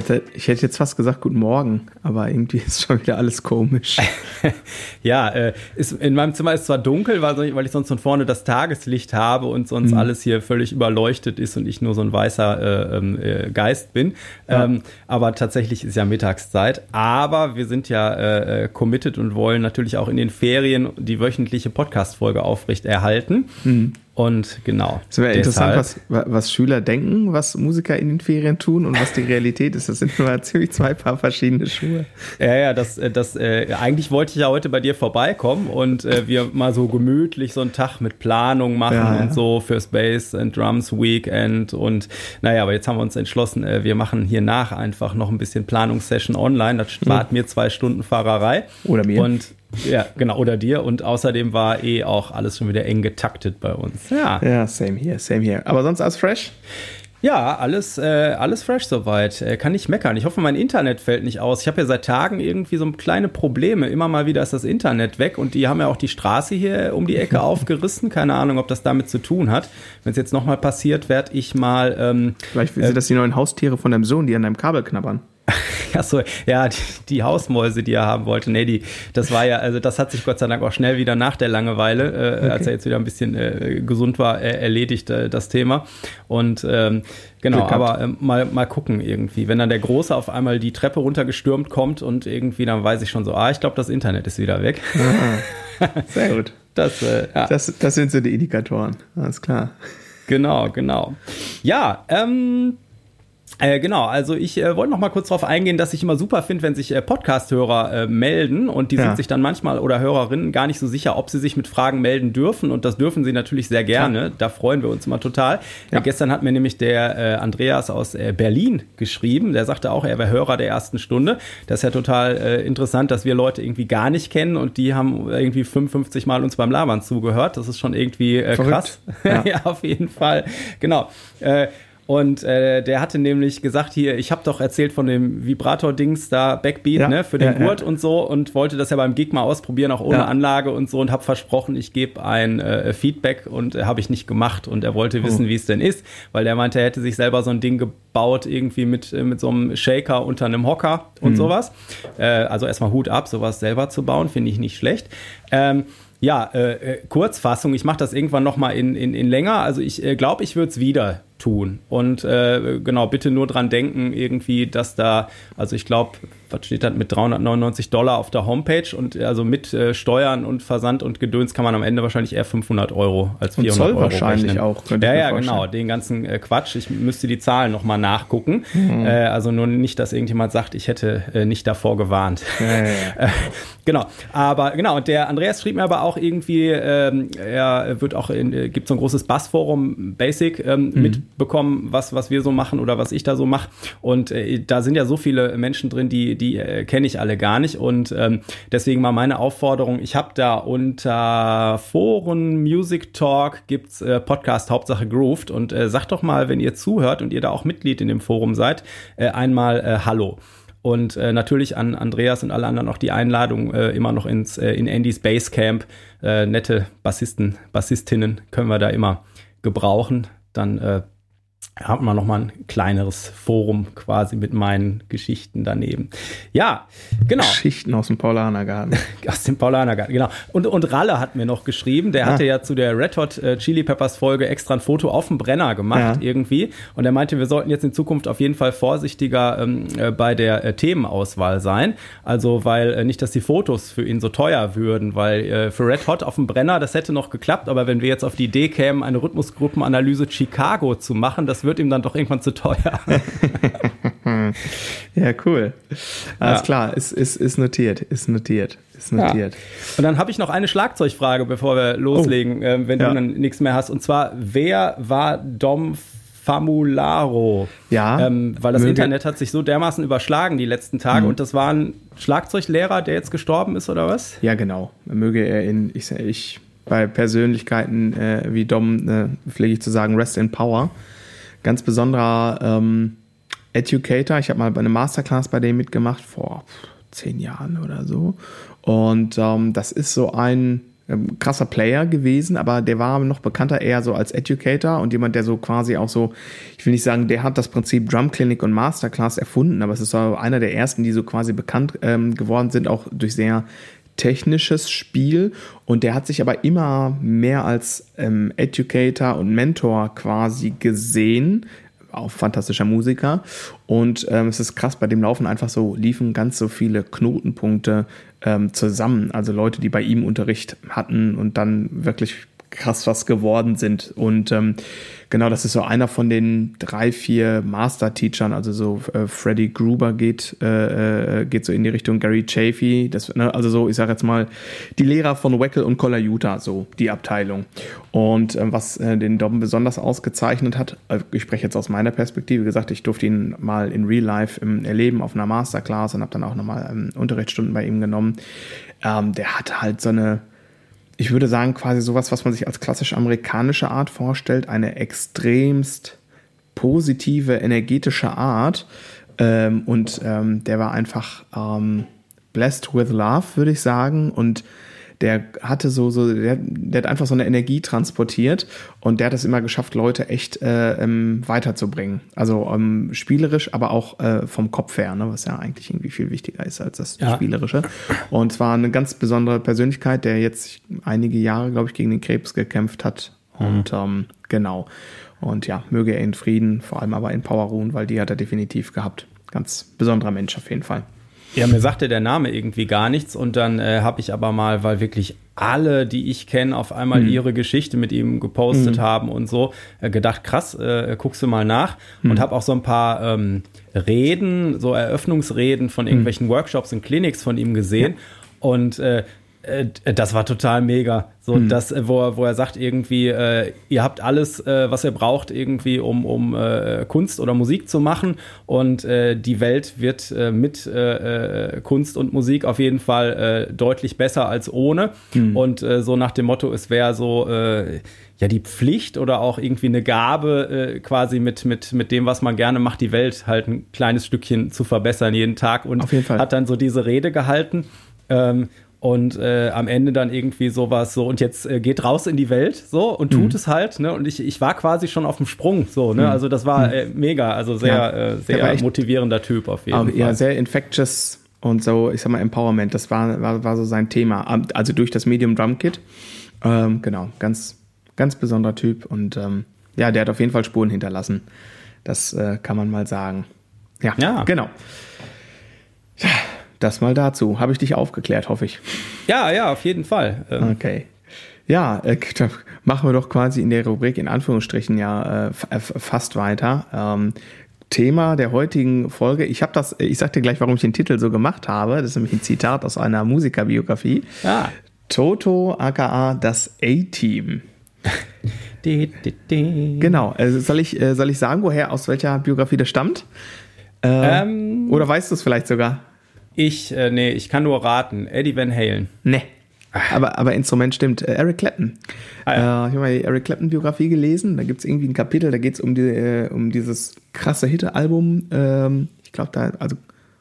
Ich hätte, ich hätte jetzt fast gesagt, guten Morgen, aber irgendwie ist schon wieder alles komisch. ja, äh, ist, in meinem Zimmer ist zwar dunkel, weil, weil ich sonst von vorne das Tageslicht habe und sonst mhm. alles hier völlig überleuchtet ist und ich nur so ein weißer äh, ähm, äh, Geist bin. Ja. Ähm, aber tatsächlich ist ja Mittagszeit. Aber wir sind ja äh, äh, committed und wollen natürlich auch in den Ferien die wöchentliche Podcast-Folge aufrechterhalten. Mhm. Und genau. Es wäre interessant, was, was Schüler denken, was Musiker in den Ferien tun und was die Realität ist. Das sind nur ziemlich zwei Paar verschiedene Schuhe. Ja, ja, das, äh, das, äh, eigentlich wollte ich ja heute bei dir vorbeikommen und äh, wir mal so gemütlich so einen Tag mit Planung machen ja, ja. und so für Space and Drums Weekend und naja, aber jetzt haben wir uns entschlossen, äh, wir machen hier nach einfach noch ein bisschen Planungssession online. Das spart mhm. mir zwei Stunden Fahrerei. Oder mir. Und ja, genau, oder dir. Und außerdem war eh auch alles schon wieder eng getaktet bei uns. Ja. Ja, same here, same here. Aber sonst alles fresh? Ja, alles, äh, alles fresh soweit. Äh, kann nicht meckern. Ich hoffe, mein Internet fällt nicht aus. Ich habe ja seit Tagen irgendwie so kleine Probleme. Immer mal wieder ist das Internet weg und die haben ja auch die Straße hier um die Ecke aufgerissen. Keine Ahnung, ob das damit zu tun hat. Wenn es jetzt nochmal passiert, werde ich mal. Ähm, Vielleicht sind äh, das die neuen Haustiere von deinem Sohn, die an deinem Kabel knabbern. Achso, ja, die, die, Hausmäuse, die er haben wollte. Nee, die, das war ja, also das hat sich Gott sei Dank auch schnell wieder nach der Langeweile, äh, okay. als er jetzt wieder ein bisschen äh, gesund war, äh, erledigt äh, das Thema. Und ähm, genau, aber ähm, mal, mal gucken irgendwie. Wenn dann der Große auf einmal die Treppe runtergestürmt kommt und irgendwie, dann weiß ich schon so, ah, ich glaube, das Internet ist wieder weg. Ah, sehr gut. Das, äh, ja. das, das sind so die Indikatoren. Alles klar. Genau, genau. Ja, ähm, äh, genau, also ich äh, wollte noch mal kurz darauf eingehen, dass ich immer super finde, wenn sich äh, Podcast-Hörer äh, melden und die ja. sind sich dann manchmal oder Hörerinnen gar nicht so sicher, ob sie sich mit Fragen melden dürfen und das dürfen sie natürlich sehr gerne. Ja. Da freuen wir uns immer total. Ja. Äh, gestern hat mir nämlich der äh, Andreas aus Berlin geschrieben, der sagte auch, er wäre Hörer der ersten Stunde. Das ist ja total interessant, dass wir Leute irgendwie gar nicht kennen und die haben irgendwie 55 Mal uns beim Labern zugehört. Das ist schon irgendwie krass. ja, auf jeden Fall. Genau. Und äh, der hatte nämlich gesagt, hier, ich habe doch erzählt von dem Vibrator-Dings da, Backbeat, ja, ne, für den ja, Gurt ja. und so und wollte das ja beim Gig mal ausprobieren, auch ohne Anlage und so und habe versprochen, ich gebe ein äh, Feedback und äh, habe ich nicht gemacht und er wollte wissen, oh. wie es denn ist, weil der meinte, er hätte sich selber so ein Ding gebaut, irgendwie mit, äh, mit so einem Shaker unter einem Hocker und mhm. sowas. Äh, also erstmal Hut ab, sowas selber zu bauen, finde ich nicht schlecht. Ähm, ja, äh, äh Kurzfassung, ich mache das irgendwann nochmal in, in, in länger. Also ich äh, glaube, ich würde es wieder tun. Und äh, genau, bitte nur dran denken, irgendwie, dass da, also ich glaube, was steht da mit 399 Dollar auf der Homepage und also mit äh, Steuern und Versand und Gedöns kann man am Ende wahrscheinlich eher 500 Euro als 400 und Zoll Euro wahrscheinlich rechnen. auch. Ja, ja, genau, den ganzen äh, Quatsch. Ich müsste die Zahlen nochmal nachgucken. Mhm. Äh, also nur nicht, dass irgendjemand sagt, ich hätte äh, nicht davor gewarnt. Ja, ja. Äh, genau, aber genau, und der Andreas schrieb mir aber auch irgendwie, ähm, er wird auch in, äh, gibt so ein großes Bassforum Basic ähm, mhm. mitbekommen, was, was wir so machen oder was ich da so mache. Und äh, da sind ja so viele Menschen drin, die, die äh, kenne ich alle gar nicht. Und ähm, deswegen mal meine Aufforderung, ich habe da unter Foren Music Talk gibt's äh, Podcast Hauptsache Grooved und äh, sagt doch mal, wenn ihr zuhört und ihr da auch Mitglied in dem Forum seid, äh, einmal äh, Hallo. Und äh, natürlich an Andreas und alle anderen auch die Einladung äh, immer noch ins äh, in Andys Basecamp. Äh, nette Bassisten, Bassistinnen können wir da immer gebrauchen. Dann äh, hat man noch mal ein kleineres Forum quasi mit meinen Geschichten daneben. Ja, genau. Geschichten aus dem Paulanergarten. aus dem Paulanergarten, genau. Und, und Ralle hat mir noch geschrieben, der ah. hatte ja zu der Red Hot äh, Chili Peppers Folge extra ein Foto auf dem Brenner gemacht ja. irgendwie. Und er meinte, wir sollten jetzt in Zukunft auf jeden Fall vorsichtiger ähm, äh, bei der äh, Themenauswahl sein. Also, weil äh, nicht, dass die Fotos für ihn so teuer würden, weil äh, für Red Hot auf dem Brenner, das hätte noch geklappt, aber wenn wir jetzt auf die Idee kämen, eine Rhythmusgruppenanalyse Chicago zu machen, das wird ihm dann doch irgendwann zu teuer. ja, cool. Alles ja. klar, ist, ist, ist notiert, ist notiert, ist notiert. Ja. Und dann habe ich noch eine Schlagzeugfrage, bevor wir loslegen, oh. äh, wenn ja. du dann nichts mehr hast. Und zwar, wer war Dom Famularo? Ja. Ähm, weil das Internet hat sich so dermaßen überschlagen die letzten Tage mhm. und das war ein Schlagzeuglehrer, der jetzt gestorben ist, oder was? Ja, genau. Möge er in, ich, ich bei Persönlichkeiten äh, wie Dom, äh, pflege ich zu sagen, Rest in Power ganz besonderer ähm, Educator. Ich habe mal bei einer Masterclass bei dem mitgemacht vor zehn Jahren oder so. Und ähm, das ist so ein ähm, krasser Player gewesen, aber der war noch bekannter eher so als Educator und jemand, der so quasi auch so, ich will nicht sagen, der hat das Prinzip Drum Clinic und Masterclass erfunden, aber es ist so einer der ersten, die so quasi bekannt ähm, geworden sind, auch durch sehr technisches Spiel und der hat sich aber immer mehr als ähm, Educator und Mentor quasi gesehen, auch fantastischer Musiker. Und ähm, es ist krass, bei dem Laufen einfach so liefen ganz so viele Knotenpunkte ähm, zusammen. Also Leute, die bei ihm Unterricht hatten und dann wirklich krass was geworden sind. Und ähm, genau, das ist so einer von den drei, vier Master-Teachern. Also so äh, Freddy Gruber geht, äh, äh, geht so in die Richtung Gary Chafee. Das, ne, also so, ich sage jetzt mal, die Lehrer von Weckel und Collar Utah, so die Abteilung. Und äh, was äh, den Dom besonders ausgezeichnet hat, äh, ich spreche jetzt aus meiner Perspektive, gesagt, ich durfte ihn mal in Real Life im, erleben auf einer Masterclass und habe dann auch nochmal ähm, Unterrichtsstunden bei ihm genommen. Ähm, der hat halt so eine ich würde sagen, quasi sowas, was man sich als klassisch amerikanische Art vorstellt, eine extremst positive, energetische Art. Ähm, und ähm, der war einfach ähm, blessed with love, würde ich sagen. Und der hatte so, so der, der hat einfach so eine Energie transportiert und der hat es immer geschafft, Leute echt äh, ähm, weiterzubringen. Also ähm, spielerisch, aber auch äh, vom Kopf her, ne, was ja eigentlich irgendwie viel wichtiger ist als das ja. Spielerische. Und zwar eine ganz besondere Persönlichkeit, der jetzt einige Jahre, glaube ich, gegen den Krebs gekämpft hat. Mhm. Und ähm, genau. Und ja, möge er in Frieden, vor allem aber in Power ruhen, weil die hat er definitiv gehabt. Ganz besonderer Mensch auf jeden Fall. Ja, mir sagte der Name irgendwie gar nichts und dann äh, habe ich aber mal, weil wirklich alle, die ich kenne, auf einmal mhm. ihre Geschichte mit ihm gepostet mhm. haben und so, äh, gedacht, krass, äh, guckst du mal nach mhm. und habe auch so ein paar ähm, Reden, so Eröffnungsreden von mhm. irgendwelchen Workshops und Clinics von ihm gesehen. Ja. Und äh, äh, das war total mega. So, mhm. das, äh, wo, er, wo er sagt, irgendwie, äh, ihr habt alles, äh, was ihr braucht, irgendwie, um, um äh, Kunst oder Musik zu machen. Und äh, die Welt wird mit Kunst und Musik auf jeden Fall deutlich besser als ohne. Mhm. Und so nach dem Motto, es wäre so ja die Pflicht oder auch irgendwie eine Gabe, quasi mit, mit, mit dem, was man gerne macht, die Welt halt ein kleines Stückchen zu verbessern jeden Tag. Und hat dann so diese Rede gehalten. Ähm, und äh, am Ende dann irgendwie sowas so und jetzt äh, geht raus in die Welt so und tut mhm. es halt ne und ich, ich war quasi schon auf dem Sprung so ne mhm. also das war mhm. äh, mega also sehr ja. äh, sehr motivierender Typ auf jeden Fall ja sehr infectious und so ich sag mal Empowerment das war war, war so sein Thema also durch das Medium Drum Kit ähm, genau ganz ganz besonderer Typ und ähm, ja der hat auf jeden Fall Spuren hinterlassen das äh, kann man mal sagen ja, ja. genau ja das mal dazu. Habe ich dich aufgeklärt, hoffe ich. Ja, ja, auf jeden Fall. Ähm okay. Ja, äh, machen wir doch quasi in der Rubrik in Anführungsstrichen ja äh, äh fast weiter. Ähm, Thema der heutigen Folge. Ich habe das, ich sag dir gleich, warum ich den Titel so gemacht habe. Das ist nämlich ein Zitat aus einer Musikerbiografie. Ah. Toto aka das A-Team. genau. Also soll ich, äh, soll ich sagen, woher, aus welcher Biografie das stammt? Äh, ähm, oder weißt du es vielleicht sogar? Ich, äh, nee, ich kann nur raten. Eddie Van Halen. Nee. Aber, aber Instrument stimmt. Äh, Eric Clapton. Ah, ja. äh, ich habe mal die Eric Clapton-Biografie gelesen. Da gibt es irgendwie ein Kapitel, da geht es um, die, äh, um dieses krasse Hit-Album. Ähm, ich glaube, da, also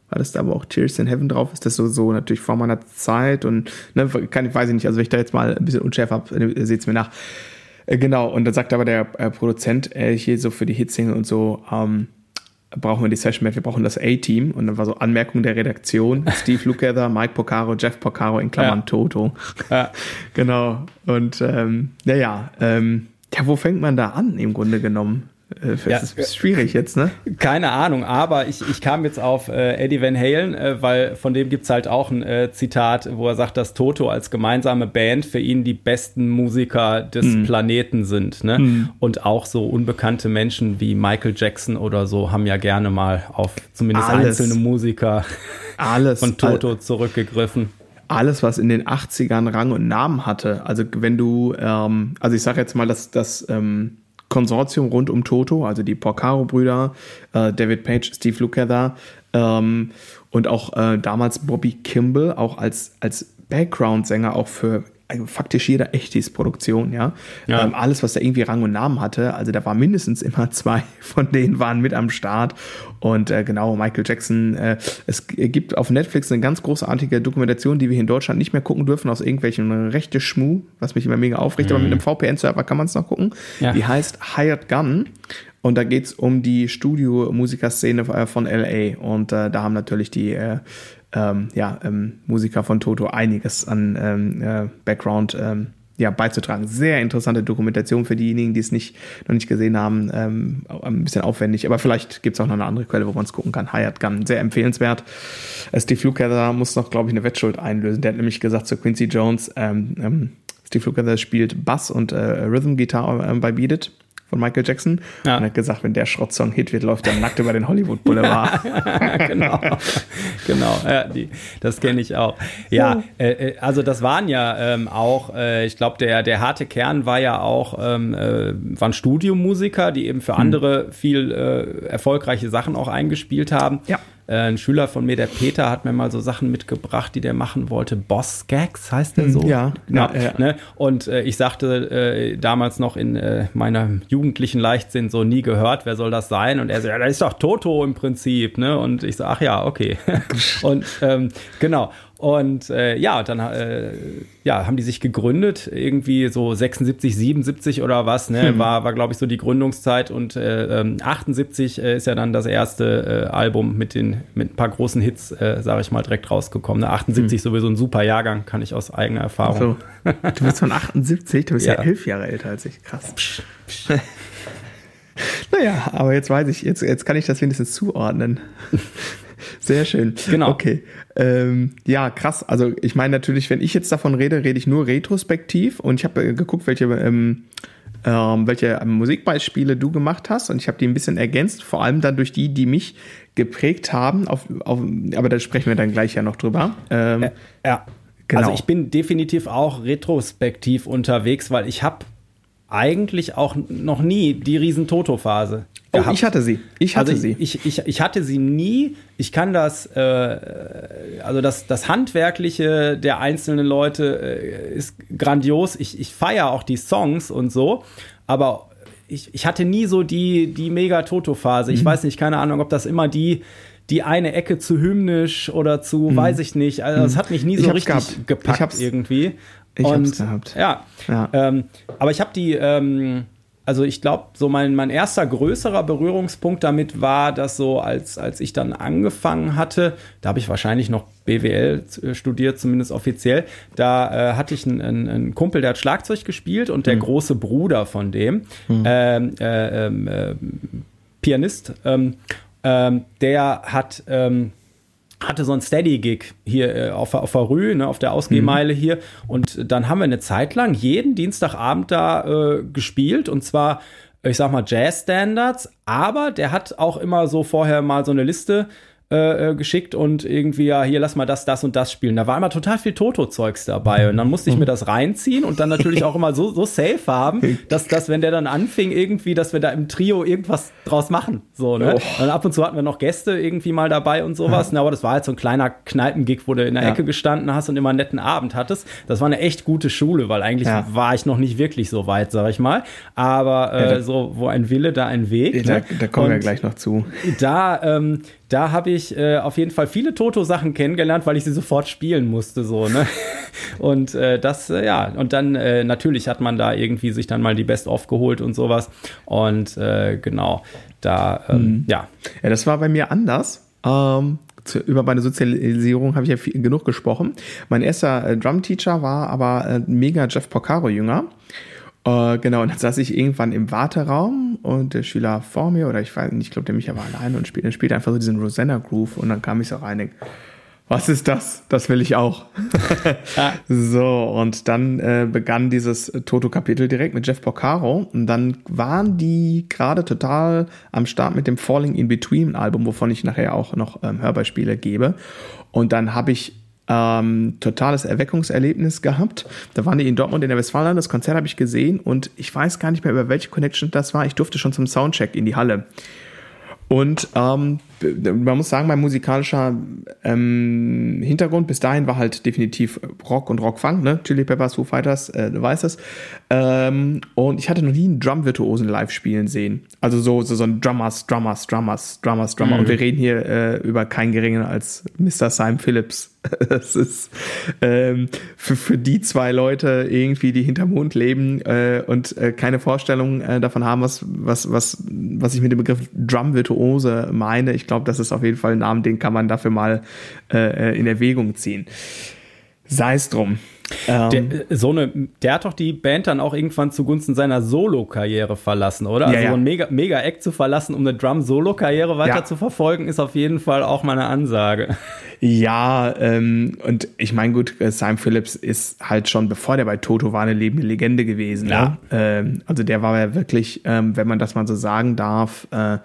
war das da aber auch Tears in Heaven drauf? Ist das so, so natürlich vor meiner Zeit und ne, kann, weiß ich nicht, also wenn ich da jetzt mal ein bisschen unschärf habe, äh, seht es mir nach. Äh, genau, und dann sagt aber der äh, Produzent äh, hier so für die Hitsingle und so, ähm, brauchen wir die Session mehr, wir brauchen das A-Team. Und dann war so Anmerkung der Redaktion, Steve Lukather, Mike Porcaro, Jeff Porcaro in Klammern ja. Toto. Ja. genau. Und ähm, naja, ähm, ja, wo fängt man da an im Grunde genommen? Äh, ja, ist schwierig jetzt, ne? Keine Ahnung, aber ich, ich kam jetzt auf äh, Eddie Van Halen, äh, weil von dem gibt's halt auch ein äh, Zitat, wo er sagt, dass Toto als gemeinsame Band für ihn die besten Musiker des mm. Planeten sind. Ne? Mm. Und auch so unbekannte Menschen wie Michael Jackson oder so haben ja gerne mal auf zumindest Alles. einzelne Musiker Alles. von Toto All zurückgegriffen alles, was in den 80ern Rang und Namen hatte. Also wenn du, ähm, also ich sage jetzt mal, dass das ähm, Konsortium rund um Toto, also die Porcaro-Brüder, äh, David Page, Steve Lukather ähm, und auch äh, damals Bobby Kimball, auch als, als Background-Sänger auch für faktisch jeder Echtis-Produktion, ja. ja. Ähm, alles, was da irgendwie Rang und Namen hatte, also da war mindestens immer zwei von denen waren mit am Start. Und äh, genau, Michael Jackson, äh, es gibt auf Netflix eine ganz großartige Dokumentation, die wir hier in Deutschland nicht mehr gucken dürfen, aus irgendwelchen rechte Schmu, was mich immer mega aufregt, mhm. aber mit einem VPN-Server kann man es noch gucken. Ja. Die heißt Hired Gun. Und da geht's um die Studio-Musikerszene äh, von LA. Und äh, da haben natürlich die äh, ähm, ja, ähm, Musiker von Toto einiges an ähm, äh, Background ähm, ja, beizutragen. Sehr interessante Dokumentation für diejenigen, die es nicht, noch nicht gesehen haben. Ähm, ein bisschen aufwendig, aber vielleicht gibt es auch noch eine andere Quelle, wo man es gucken kann. Hired Gun, sehr empfehlenswert. Steve Lukather muss noch, glaube ich, eine Wettschuld einlösen. Der hat nämlich gesagt zu Quincy Jones, ähm, Steve Lukather spielt Bass und äh, Rhythm Guitar äh, bei Beat It von Michael Jackson ja. und hat gesagt, wenn der Schrottsong Hit wird, läuft er nackt über den Hollywood Boulevard. genau, genau, ja, die, das kenne ich auch. Ja, äh, äh, also das waren ja ähm, auch, äh, ich glaube, der der harte Kern war ja auch ähm, äh, waren Studiomusiker, die eben für hm. andere viel äh, erfolgreiche Sachen auch eingespielt haben. Ja. Äh, ein Schüler von mir, der Peter, hat mir mal so Sachen mitgebracht, die der machen wollte. Boss Gags heißt der hm, so? Ja. ja, ja. Ne? Und äh, ich sagte äh, damals noch in äh, meiner jugendlichen Leichtsinn so nie gehört, wer soll das sein? Und er so, ja, das ist doch Toto im Prinzip. Ne? Und ich so, ach ja, okay. und ähm, genau. Und äh, ja, dann äh, ja, haben die sich gegründet, irgendwie so 76, 77 oder was, ne? Hm. War, war glaube ich, so die Gründungszeit. Und äh, 78 ähm, äh, ist ja dann das erste äh, Album mit den mit ein paar großen Hits, äh, sage ich mal, direkt rausgekommen. Ne? 78 hm. sowieso ein super Jahrgang, kann ich aus eigener Erfahrung. So. Du bist von 78, du bist ja, ja elf Jahre älter als ich. Krass. Psch, psch. naja, aber jetzt weiß ich, jetzt, jetzt kann ich das wenigstens zuordnen. Sehr schön. Genau. Okay. Ähm, ja, krass. Also ich meine natürlich, wenn ich jetzt davon rede, rede ich nur retrospektiv und ich habe äh, geguckt, welche, ähm, ähm, welche Musikbeispiele du gemacht hast und ich habe die ein bisschen ergänzt, vor allem dann durch die, die mich geprägt haben. Auf, auf, aber da sprechen wir dann gleich ja noch drüber. Ähm, ja. ja. Genau. Also ich bin definitiv auch retrospektiv unterwegs, weil ich habe eigentlich auch noch nie die riesen Toto-Phase. Oh, ich hatte sie. Ich hatte also sie. Ich, ich, ich hatte sie nie. Ich kann das, äh, also das, das Handwerkliche der einzelnen Leute äh, ist grandios. Ich, ich feiere auch die Songs und so, aber ich, ich hatte nie so die, die Mega-Toto-Phase. Ich mhm. weiß nicht, keine Ahnung, ob das immer die, die eine Ecke zu hymnisch oder zu, mhm. weiß ich nicht. Also es mhm. hat mich nie so richtig gehabt. gepackt irgendwie. Ich und, hab's gehabt. Ja. ja. Ähm, aber ich habe die, ähm, also ich glaube, so mein, mein erster größerer Berührungspunkt damit war, dass so, als, als ich dann angefangen hatte, da habe ich wahrscheinlich noch BWL äh, studiert, zumindest offiziell, da äh, hatte ich einen, einen, Kumpel, der hat Schlagzeug gespielt und der mhm. große Bruder von dem, mhm. ähm, äh, ähm, äh, Pianist, ähm, ähm, der hat ähm, hatte so ein Steady-Gig hier äh, auf, auf der Rue, ne, auf der Ausgehmeile mhm. hier. Und dann haben wir eine Zeit lang jeden Dienstagabend da äh, gespielt und zwar, ich sag mal, Jazz-Standards, aber der hat auch immer so vorher mal so eine Liste äh, äh, geschickt und irgendwie, ja, hier lass mal das, das und das spielen. Da war immer total viel Toto-Zeugs dabei und dann musste ich mir das reinziehen und dann natürlich auch immer so, so safe haben, dass, dass, wenn der dann anfing, irgendwie, dass wir da im Trio irgendwas draus machen. So, ne? Oh. Und ab und zu hatten wir noch Gäste irgendwie mal dabei und sowas. Ja. Ne? Aber das war halt so ein kleiner Kneipengig, wo du in der ja. Ecke gestanden hast und immer einen netten Abend hattest. Das war eine echt gute Schule, weil eigentlich ja. war ich noch nicht wirklich so weit, sag ich mal. Aber äh, so, wo ein Wille, da ein Weg. Da, ne? da kommen und wir gleich noch zu. Da, ähm, da habe ich äh, auf jeden Fall viele Toto-Sachen kennengelernt, weil ich sie sofort spielen musste, so, ne? Und äh, das, äh, ja, und dann äh, natürlich hat man da irgendwie sich dann mal die Best-of geholt und sowas. Und äh, genau, da, ähm, mhm. ja. Ja, das war bei mir anders. Ähm, zu, über meine Sozialisierung habe ich ja viel, genug gesprochen. Mein erster äh, Drum-Teacher war aber mega Jeff Porcaro-Jünger. Äh, genau, und dann saß ich irgendwann im Warteraum und der Schüler vor mir, oder ich weiß nicht, ich glaube, der Micha war alleine und spielte, spielte einfach so diesen Rosanna Groove und dann kam ich so rein und was ist das? Das will ich auch. So, und dann äh, begann dieses Toto-Kapitel direkt mit Jeff Porcaro. Und dann waren die gerade total am Start mit dem Falling in Between Album, wovon ich nachher auch noch ähm, Hörbeispiele gebe. Und dann habe ich ähm, totales Erweckungserlebnis gehabt. Da waren die in Dortmund in der Westfalenhalle, das Konzert habe ich gesehen und ich weiß gar nicht mehr, über welche Connection das war. Ich durfte schon zum Soundcheck in die Halle. Und ähm, man muss sagen, mein musikalischer ähm, Hintergrund bis dahin war halt definitiv Rock und Rock-Funk, ne? Chili Peppers, Foo Fighters, äh, du weißt es. Ähm, und ich hatte noch nie einen Drum-Virtuosen live spielen sehen. Also so, so, so ein Drummers, Drummers, Drummers, Drummers, Drummer. Mhm. Und wir reden hier äh, über keinen geringen als Mr. Simon Phillips. das ist ähm, für, für die zwei Leute irgendwie, die hinterm Mond leben äh, und äh, keine Vorstellung äh, davon haben, was, was, was, was ich mit dem Begriff Drum-Virtuose meine. Ich glaube, das ist auf jeden Fall ein Name, den kann man dafür mal äh, in Erwägung ziehen. Sei es drum. Ähm, der, äh, so eine, der hat doch die Band dann auch irgendwann zugunsten seiner Solo-Karriere verlassen, oder? Also ja, ja. so ein mega, mega zu verlassen, um eine Drum-Solo-Karriere weiter ja. zu verfolgen, ist auf jeden Fall auch mal eine Ansage. Ja, ähm, und ich meine, gut, äh, Simon Phillips ist halt schon, bevor der bei Toto war, eine lebende Legende gewesen. Ne? Ja. Ne? Ähm, also der war ja wirklich, ähm, wenn man das mal so sagen darf, äh,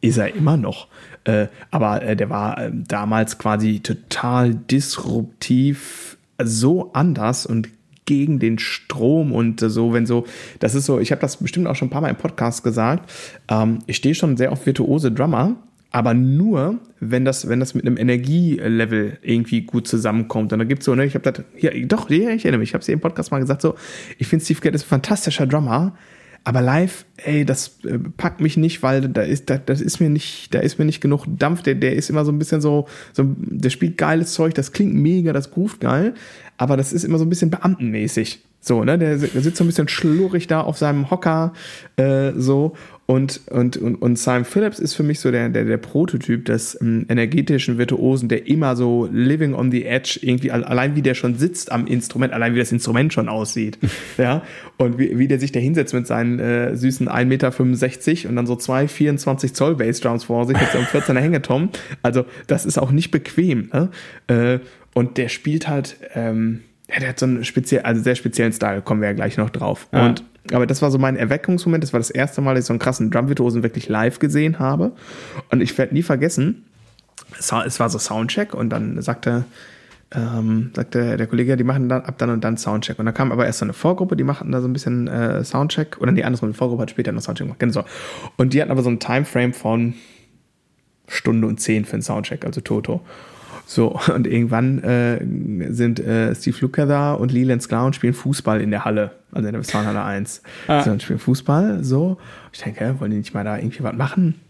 ist er immer noch. Äh, aber äh, der war äh, damals quasi total disruptiv, so anders und gegen den Strom und so, wenn so, das ist so, ich habe das bestimmt auch schon ein paar Mal im Podcast gesagt, ähm, ich stehe schon sehr auf virtuose Drummer, aber nur, wenn das, wenn das mit einem Energielevel irgendwie gut zusammenkommt. Und da gibt es so, ne, ich habe das, hier, doch, ja, ich erinnere mich, ich habe es im Podcast mal gesagt, so, ich finde Steve Gadd ist ein fantastischer Drummer, aber live, ey, das äh, packt mich nicht, weil da ist, da, das ist mir nicht, da ist mir nicht genug Dampf. Der, der ist immer so ein bisschen so, so, der spielt geiles Zeug, das klingt mega, das groovt geil, aber das ist immer so ein bisschen beamtenmäßig. So, ne, der, der sitzt so ein bisschen schlurrig da auf seinem Hocker, äh, so. Und, und, und, und Simon Phillips ist für mich so der, der, der Prototyp des ähm, energetischen Virtuosen, der immer so living on the edge, irgendwie allein wie der schon sitzt am Instrument, allein wie das Instrument schon aussieht. ja. Und wie, wie der sich da hinsetzt mit seinen äh, süßen 1,65 Meter und dann so zwei 24 Zoll Bassdrums vor sich mit so einem 14er Hängetom. Also, das ist auch nicht bequem. Ne? Äh, und der spielt halt, ähm, ja, der hat so einen speziell, also sehr speziellen Style, kommen wir ja gleich noch drauf. Ja. Und aber das war so mein Erweckungsmoment. Das war das erste Mal, dass ich so einen krassen Drum-Virtuosen wirklich live gesehen habe. Und ich werde nie vergessen, es war so Soundcheck und dann sagte, ähm, sagte der Kollege, die machen dann ab dann und dann Soundcheck. Und dann kam aber erst so eine Vorgruppe, die machten da so ein bisschen äh, Soundcheck. Oder die andere Vorgruppe hat später noch Soundcheck gemacht. Genau. Und die hatten aber so ein Timeframe von Stunde und zehn für einen Soundcheck, also Toto. So, und irgendwann äh, sind äh, Steve Lukather da und Leland Sklar und spielen Fußball in der Halle, also in der Westfalenhalle 1. Ah. So, spielen Fußball, so. Ich denke, wollen die nicht mal da irgendwie was machen?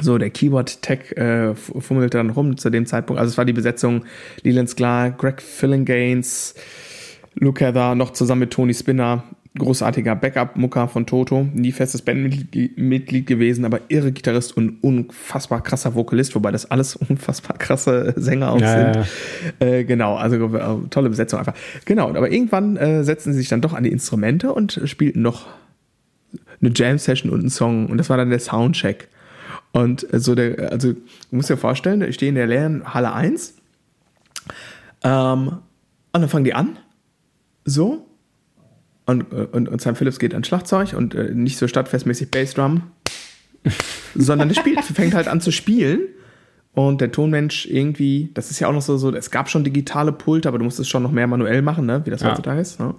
So, der Keyboard-Tech äh, fummelte dann rum zu dem Zeitpunkt. Also es war die Besetzung Leland Sklar, Greg Fillinganes, Lukather, noch zusammen mit Tony Spinner, großartiger Backup-Mucker von Toto, nie festes Bandmitglied gewesen, aber irre Gitarrist und unfassbar krasser Vokalist, wobei das alles unfassbar krasse Sänger auch ja, sind. Ja. Äh, genau, also äh, tolle Besetzung einfach. Genau, aber irgendwann äh, setzten sie sich dann doch an die Instrumente und spielten noch eine Jam-Session und einen Song und das war dann der Soundcheck. Und so der, also, du musst dir vorstellen, ich stehe in der leeren Halle 1 ähm, und dann fangen die an, so, und, und, und Sam Phillips geht ans Schlagzeug und äh, nicht so stadtfestmäßig Bassdrum, sondern der spielt, fängt halt an zu spielen. Und der Tonmensch irgendwie, das ist ja auch noch so, so, es gab schon digitale Pulte, aber du musst es schon noch mehr manuell machen, ne? wie das ja. heutzutage ist. Ne?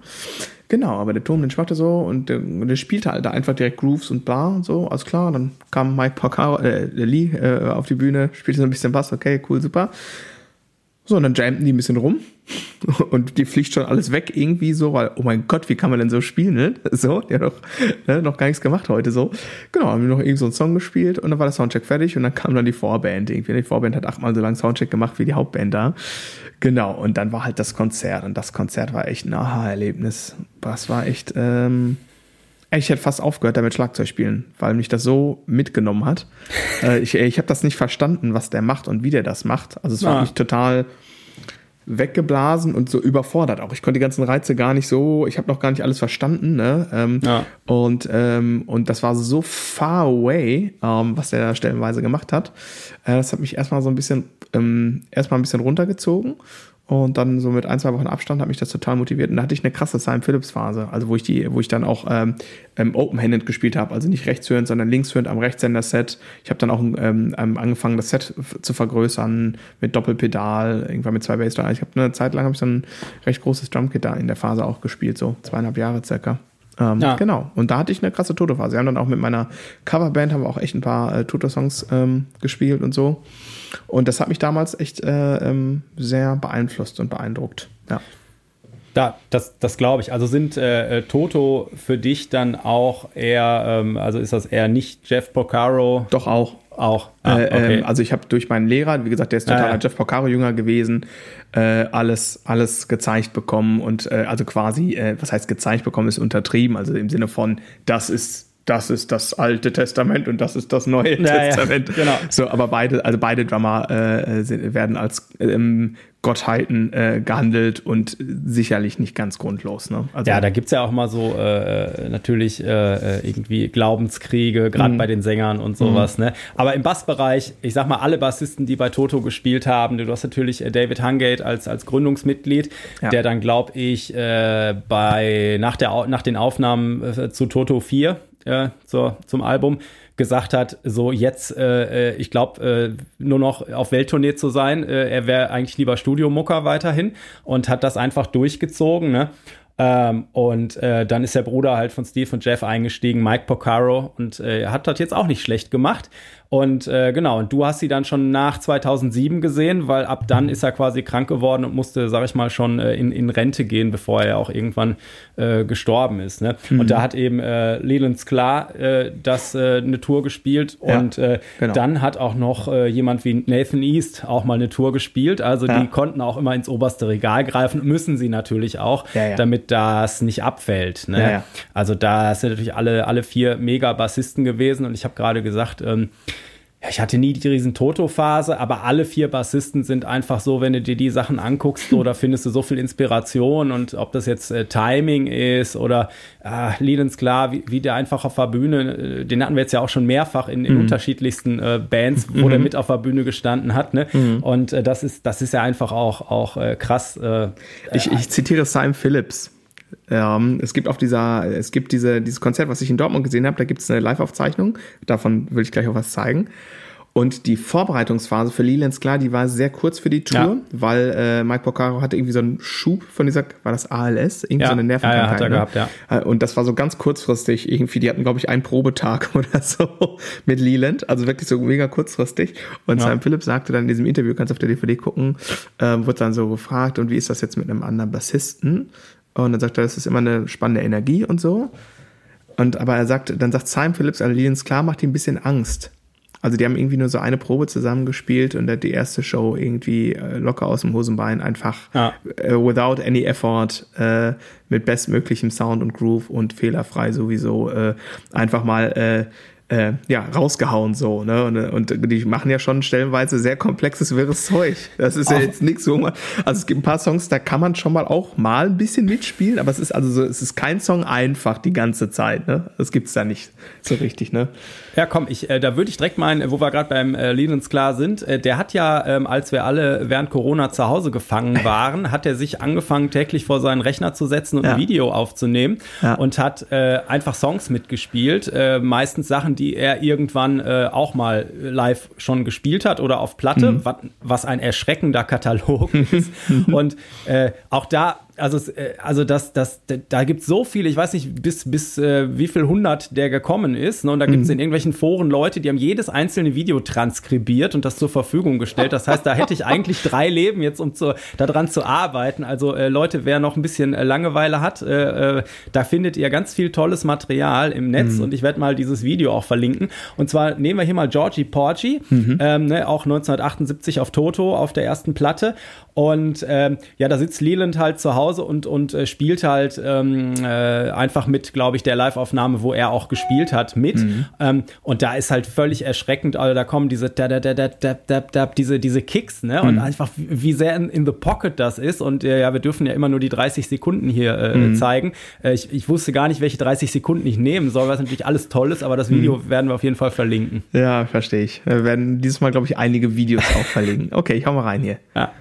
Genau, aber der Tonmensch machte so und der, der spielte halt da einfach direkt Grooves und bla und so, alles klar. Dann kam Mike Porcaro, äh, Lee äh, auf die Bühne, spielte so ein bisschen Bass, okay, cool, super. So, und dann jamten die ein bisschen rum und die fliegt schon alles weg irgendwie so, weil, oh mein Gott, wie kann man denn so spielen, ne? So, ja doch, ne, noch gar nichts gemacht heute so. Genau, haben wir noch irgendwie so einen Song gespielt und dann war der Soundcheck fertig und dann kam dann die Vorband irgendwie. Die Vorband hat achtmal so lange Soundcheck gemacht wie die Hauptband da. Genau, und dann war halt das Konzert und das Konzert war echt ein Aha-Erlebnis. Das war echt, ähm, ich hätte fast aufgehört damit Schlagzeug spielen, weil mich das so mitgenommen hat. äh, ich ich habe das nicht verstanden, was der macht und wie der das macht. Also es war ah. mich total weggeblasen und so überfordert auch. Ich konnte die ganzen Reize gar nicht so, ich habe noch gar nicht alles verstanden. Ne? Ähm, ja. und, ähm, und das war so far away, ähm, was der da stellenweise gemacht hat. Äh, das hat mich erstmal so ein bisschen, ähm, erstmal ein bisschen runtergezogen. Und dann so mit ein, zwei Wochen Abstand hat mich das total motiviert. Und da hatte ich eine krasse Simon Phillips Phase, also wo ich die, wo ich dann auch ähm, ähm, Open-Handed gespielt habe, also nicht rechtshörend, sondern linkshörend am Rechtshänder-Set. Ich habe dann auch ähm, ähm, angefangen, das Set zu vergrößern mit Doppelpedal, irgendwann mit zwei Bassdrum. Ich habe eine Zeit lang habe ich so ein recht großes Drumkit da in der Phase auch gespielt, so zweieinhalb Jahre circa. Ähm, ja. Genau. Und da hatte ich eine krasse Toto-Phase. Wir haben dann auch mit meiner Coverband haben wir auch echt ein paar äh, Toto-Songs ähm, gespielt und so. Und das hat mich damals echt äh, ähm, sehr beeinflusst und beeindruckt. Ja. Da, das, das glaube ich. Also sind äh, äh, Toto für dich dann auch eher, ähm, also ist das eher nicht Jeff Porcaro? Doch auch. Auch. Ah, äh, okay. ähm, also ich habe durch meinen Lehrer, wie gesagt, der ist totaler ah, ja. Jeff Porcaro Jünger gewesen, äh, alles alles gezeigt bekommen und äh, also quasi, äh, was heißt gezeigt bekommen, ist untertrieben, also im Sinne von, das ist das ist das Alte Testament und das ist das Neue ja, Testament. Ja, genau. So, aber beide, also beide Drummer äh, werden als ähm, Gottheiten äh, gehandelt und sicherlich nicht ganz grundlos. Ne? Also, ja, da gibt es ja auch mal so äh, natürlich äh, irgendwie Glaubenskriege, gerade mhm. bei den Sängern und sowas. Mhm. Ne? Aber im Bassbereich, ich sag mal, alle Bassisten, die bei Toto gespielt haben, du hast natürlich äh, David Hungate als, als Gründungsmitglied, ja. der dann, glaube ich, äh, bei nach, der, nach den Aufnahmen äh, zu Toto 4 äh, zur, zum Album gesagt hat, so jetzt, äh, äh ich glaube, äh, nur noch auf Welttournee zu sein. Äh, er wäre eigentlich lieber Studiomucker weiterhin und hat das einfach durchgezogen. Ne? Ähm, und äh, dann ist der Bruder halt von Steve und Jeff eingestiegen, Mike Porcaro, und äh, hat das jetzt auch nicht schlecht gemacht. Und äh, genau, und du hast sie dann schon nach 2007 gesehen, weil ab dann ist er quasi krank geworden und musste, sag ich mal, schon äh, in, in Rente gehen, bevor er auch irgendwann äh, gestorben ist. Ne? Mhm. Und da hat eben äh, Leland Sklar äh, das äh, eine Tour gespielt ja, und äh, genau. dann hat auch noch äh, jemand wie Nathan East auch mal eine Tour gespielt. Also ja. die konnten auch immer ins oberste Regal greifen, müssen sie natürlich auch, ja, damit das nicht abfällt. Ne? Also da sind natürlich alle, alle vier Mega-Bassisten gewesen und ich habe gerade gesagt, ähm, ja, ich hatte nie die riesen Toto-Phase, aber alle vier Bassisten sind einfach so, wenn du dir die Sachen anguckst, so, da findest du so viel Inspiration und ob das jetzt äh, Timing ist oder äh, Leland's klar, wie, wie, der einfach auf der Bühne, äh, den hatten wir jetzt ja auch schon mehrfach in, in mhm. unterschiedlichsten äh, Bands, wo mhm. der mit auf der Bühne gestanden hat, ne? Mhm. Und äh, das ist, das ist ja einfach auch, auch äh, krass. Äh, ich, ich zitiere Simon Phillips. Ähm, es gibt auf dieser, es gibt diese, dieses Konzert, was ich in Dortmund gesehen habe, da gibt es eine Live-Aufzeichnung. Davon will ich gleich auch was zeigen. Und die Vorbereitungsphase für Leland's klar, die war sehr kurz für die Tour, ja. weil äh, Mike Porcaro hatte irgendwie so einen Schub von dieser, war das ALS? Irgendwie ja. so eine Nervenkrankheit. Ja, hat er ne? gehabt, ja. Äh, und das war so ganz kurzfristig. Irgendwie, die hatten, glaube ich, einen Probetag oder so mit Leland. Also wirklich so mega kurzfristig. Und ja. Simon Phillips sagte dann in diesem Interview, kannst du auf der DVD gucken, äh, wurde dann so gefragt, und wie ist das jetzt mit einem anderen Bassisten? Und dann sagt er, das ist immer eine spannende Energie und so. Und aber er sagt, dann sagt Simon Phillips, Allianz klar, macht ihm ein bisschen Angst. Also die haben irgendwie nur so eine Probe zusammengespielt und die erste Show irgendwie äh, locker aus dem Hosenbein einfach ja. äh, without any effort äh, mit bestmöglichem Sound und Groove und fehlerfrei sowieso äh, einfach mal äh, äh, ja, rausgehauen so, ne? Und, und, die machen ja schon stellenweise sehr komplexes, wirres Zeug. Das ist ja jetzt nichts so. Also es gibt ein paar Songs, da kann man schon mal auch mal ein bisschen mitspielen, aber es ist also so, es ist kein Song einfach die ganze Zeit, ne? Das gibt's da nicht so richtig, ne? Ja, komm, ich, äh, da würde ich direkt meinen, wo wir gerade beim äh, Lenens klar sind, äh, der hat ja, ähm, als wir alle während Corona zu Hause gefangen waren, hat er sich angefangen, täglich vor seinen Rechner zu setzen und ja. ein Video aufzunehmen ja. und hat äh, einfach Songs mitgespielt, äh, meistens Sachen, die er irgendwann äh, auch mal live schon gespielt hat oder auf Platte, mhm. was, was ein erschreckender Katalog ist. und äh, auch da also, äh, also das, das, da gibt es so viele, ich weiß nicht, bis, bis äh, wie viel hundert der gekommen ist. Ne? Und da gibt es mhm. in irgendwelchen Foren Leute, die haben jedes einzelne Video transkribiert und das zur Verfügung gestellt. Das heißt, da hätte ich eigentlich drei Leben jetzt, um zu, daran zu arbeiten. Also äh, Leute, wer noch ein bisschen äh, Langeweile hat, äh, äh, da findet ihr ganz viel tolles Material im Netz mhm. und ich werde mal dieses Video auch verlinken. Und zwar nehmen wir hier mal Georgie Porgy, mhm. ähm, ne, auch 1978 auf Toto auf der ersten Platte. Und ähm, ja, da sitzt Leland halt zu Hause und, und äh, spielt halt ähm, äh, einfach mit, glaube ich, der Live-Aufnahme, wo er auch gespielt hat, mit. Mhm. Ähm, und da ist halt völlig erschreckend, also da kommen diese da, da, da, da, da, da, da, diese, diese Kicks, ne? Und mhm. einfach, wie sehr in, in, the pocket das ist. Und äh, ja, wir dürfen ja immer nur die 30 Sekunden hier äh, mhm. zeigen. Äh, ich, ich wusste gar nicht, welche 30 Sekunden ich nehmen soll, was natürlich alles toll ist, aber das Video mhm. werden wir auf jeden Fall verlinken. Ja, verstehe ich. Wir werden dieses Mal, glaube ich, einige Videos auch verlinken. Okay, ich hau mal rein hier. Ja.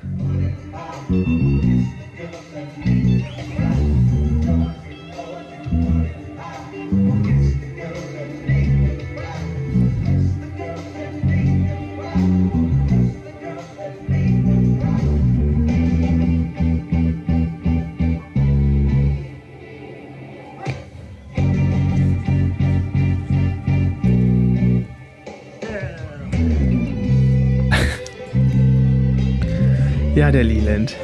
Ja, der Leland.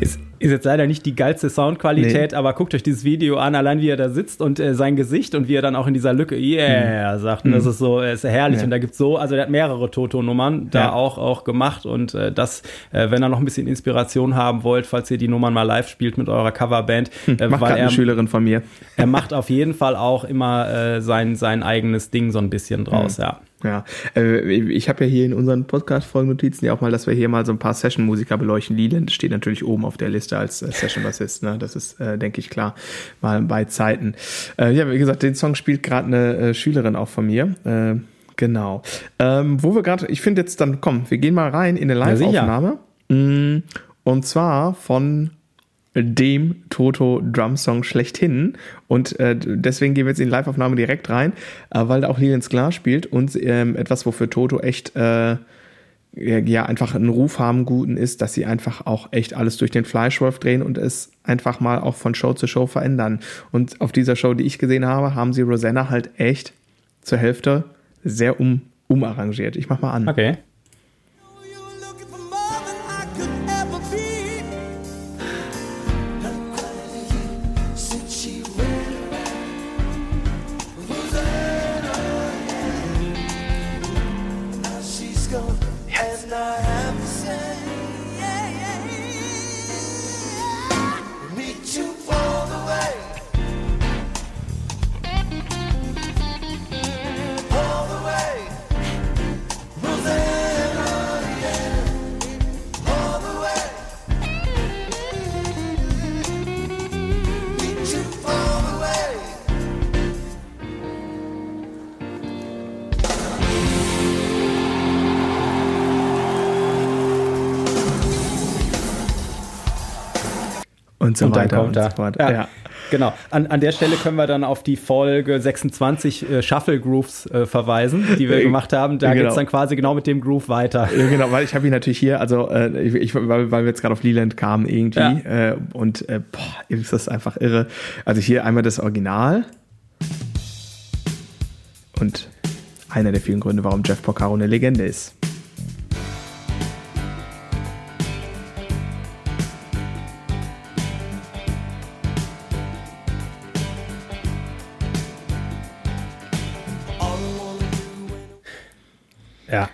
Ist, ist jetzt leider nicht die geilste Soundqualität, nee. aber guckt euch dieses Video an, allein wie er da sitzt und äh, sein Gesicht und wie er dann auch in dieser Lücke yeah mhm. sagt. Und das mhm. ist so, ist herrlich. Ja. Und da gibt's so, also der hat mehrere Toto-Nummern da ja. auch, auch gemacht. Und äh, das, äh, wenn ihr noch ein bisschen Inspiration haben wollt, falls ihr die Nummern mal live spielt mit eurer Coverband. Hm, äh, macht weil er, eine Schülerin von mir. Er macht auf jeden Fall auch immer äh, sein, sein eigenes Ding so ein bisschen draus, mhm. ja. Ja, äh, ich habe ja hier in unseren Podcast-Folgen-Notizen ja auch mal, dass wir hier mal so ein paar Session-Musiker beleuchten. Leland steht natürlich oben auf der Liste als äh, Session-Bassist, ne? Das ist, äh, denke ich, klar, mal bei Zeiten. Äh, ja, wie gesagt, den Song spielt gerade eine äh, Schülerin auch von mir. Genau. Ähm, wo wir gerade, ich finde jetzt dann, komm, wir gehen mal rein in eine Live-Aufnahme. Ja, und zwar von dem Toto Drum Song schlechthin. Und äh, deswegen gehen wir jetzt in die Live-Aufnahme direkt rein, äh, weil da auch Lilians Glas spielt und ähm, etwas, wofür Toto echt äh, ja einfach einen Ruf haben guten ist, dass sie einfach auch echt alles durch den Fleischwolf drehen und es einfach mal auch von Show zu Show verändern. Und auf dieser Show, die ich gesehen habe, haben sie Rosanna halt echt zur Hälfte sehr um, umarrangiert. Ich mach mal an. Okay. So und weiter und so fort. Ja. ja. Genau. An, an der Stelle können wir dann auf die Folge 26 äh, Shuffle Grooves äh, verweisen, die wir gemacht haben. Da genau. geht es dann quasi genau mit dem Groove weiter. Ja, genau, weil ich habe ihn natürlich hier, also äh, ich, weil, weil wir jetzt gerade auf Leland kamen irgendwie ja. äh, und äh, boah, ist das einfach irre. Also hier einmal das Original und einer der vielen Gründe, warum Jeff Porcaro eine Legende ist. Ja.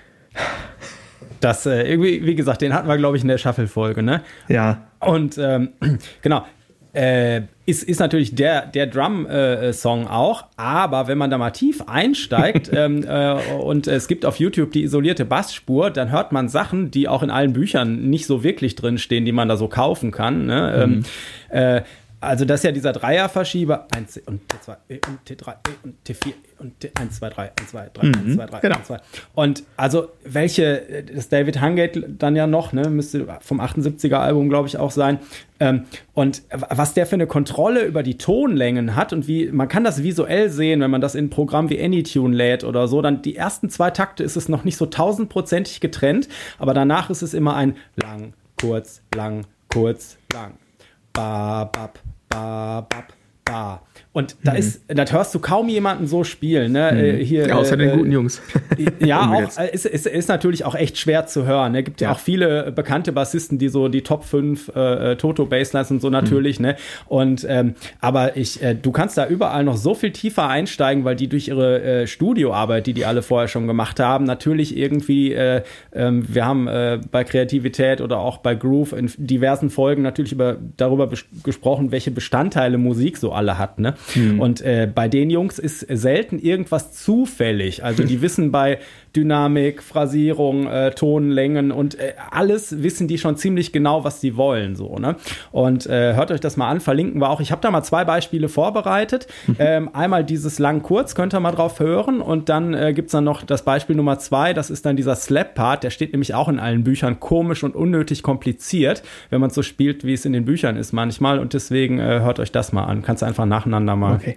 Das äh, irgendwie, wie gesagt, den hatten wir, glaube ich, in der Shuffle-Folge, ne? Ja. Und ähm, genau. Äh, ist, ist natürlich der, der Drum-Song äh, auch, aber wenn man da mal tief einsteigt ähm, äh, und es gibt auf YouTube die isolierte Bassspur, dann hört man Sachen, die auch in allen Büchern nicht so wirklich drinstehen, die man da so kaufen kann. Ne? Ähm, mhm. Ähm, also das ist ja dieser Dreierverschieber. 1 und T2 und T3 und T4 und T1, 2, 3, 1, 2, 3, 1, 2, 3, genau. 1, 2. Und also welche, das David Hungate dann ja noch, ne, müsste vom 78er Album, glaube ich, auch sein. Ähm, und was der für eine Kontrolle über die Tonlängen hat und wie, man kann das visuell sehen, wenn man das in ein Programm wie AnyTune lädt oder so, dann die ersten zwei Takte ist es noch nicht so tausendprozentig getrennt, aber danach ist es immer ein lang, kurz, lang, kurz, lang. Ba, bab, ba, bab, ba. Und da mhm. ist, das hörst du kaum jemanden so spielen, ne? Mhm. Äh, hier, ja, außer äh, den guten Jungs. ja, auch, äh, ist, ist, ist natürlich auch echt schwer zu hören. Es ne? gibt ja. ja. auch viele bekannte Bassisten, die so die Top 5 äh, äh, Toto Basslines und so natürlich, mhm. ne? Und ähm, aber ich, äh, du kannst da überall noch so viel tiefer einsteigen, weil die durch ihre äh, Studioarbeit, die die alle vorher schon gemacht haben, natürlich irgendwie, äh, äh, wir haben äh, bei Kreativität oder auch bei Groove in diversen Folgen natürlich über darüber gesprochen, welche Bestandteile Musik so alle hat, ne? Mhm. Und äh, bei den Jungs ist selten irgendwas zufällig. Also die wissen bei Dynamik, Phrasierung, äh, Tonlängen und äh, alles wissen die schon ziemlich genau, was sie wollen. So, ne? Und äh, hört euch das mal an, verlinken wir auch. Ich habe da mal zwei Beispiele vorbereitet. Mhm. Ähm, einmal dieses lang-kurz, könnt ihr mal drauf hören. Und dann äh, gibt es dann noch das Beispiel Nummer zwei, das ist dann dieser Slap-Part, der steht nämlich auch in allen Büchern komisch und unnötig kompliziert, wenn man so spielt, wie es in den Büchern ist manchmal. Und deswegen äh, hört euch das mal an. Kannst du einfach nacheinander mal. Okay.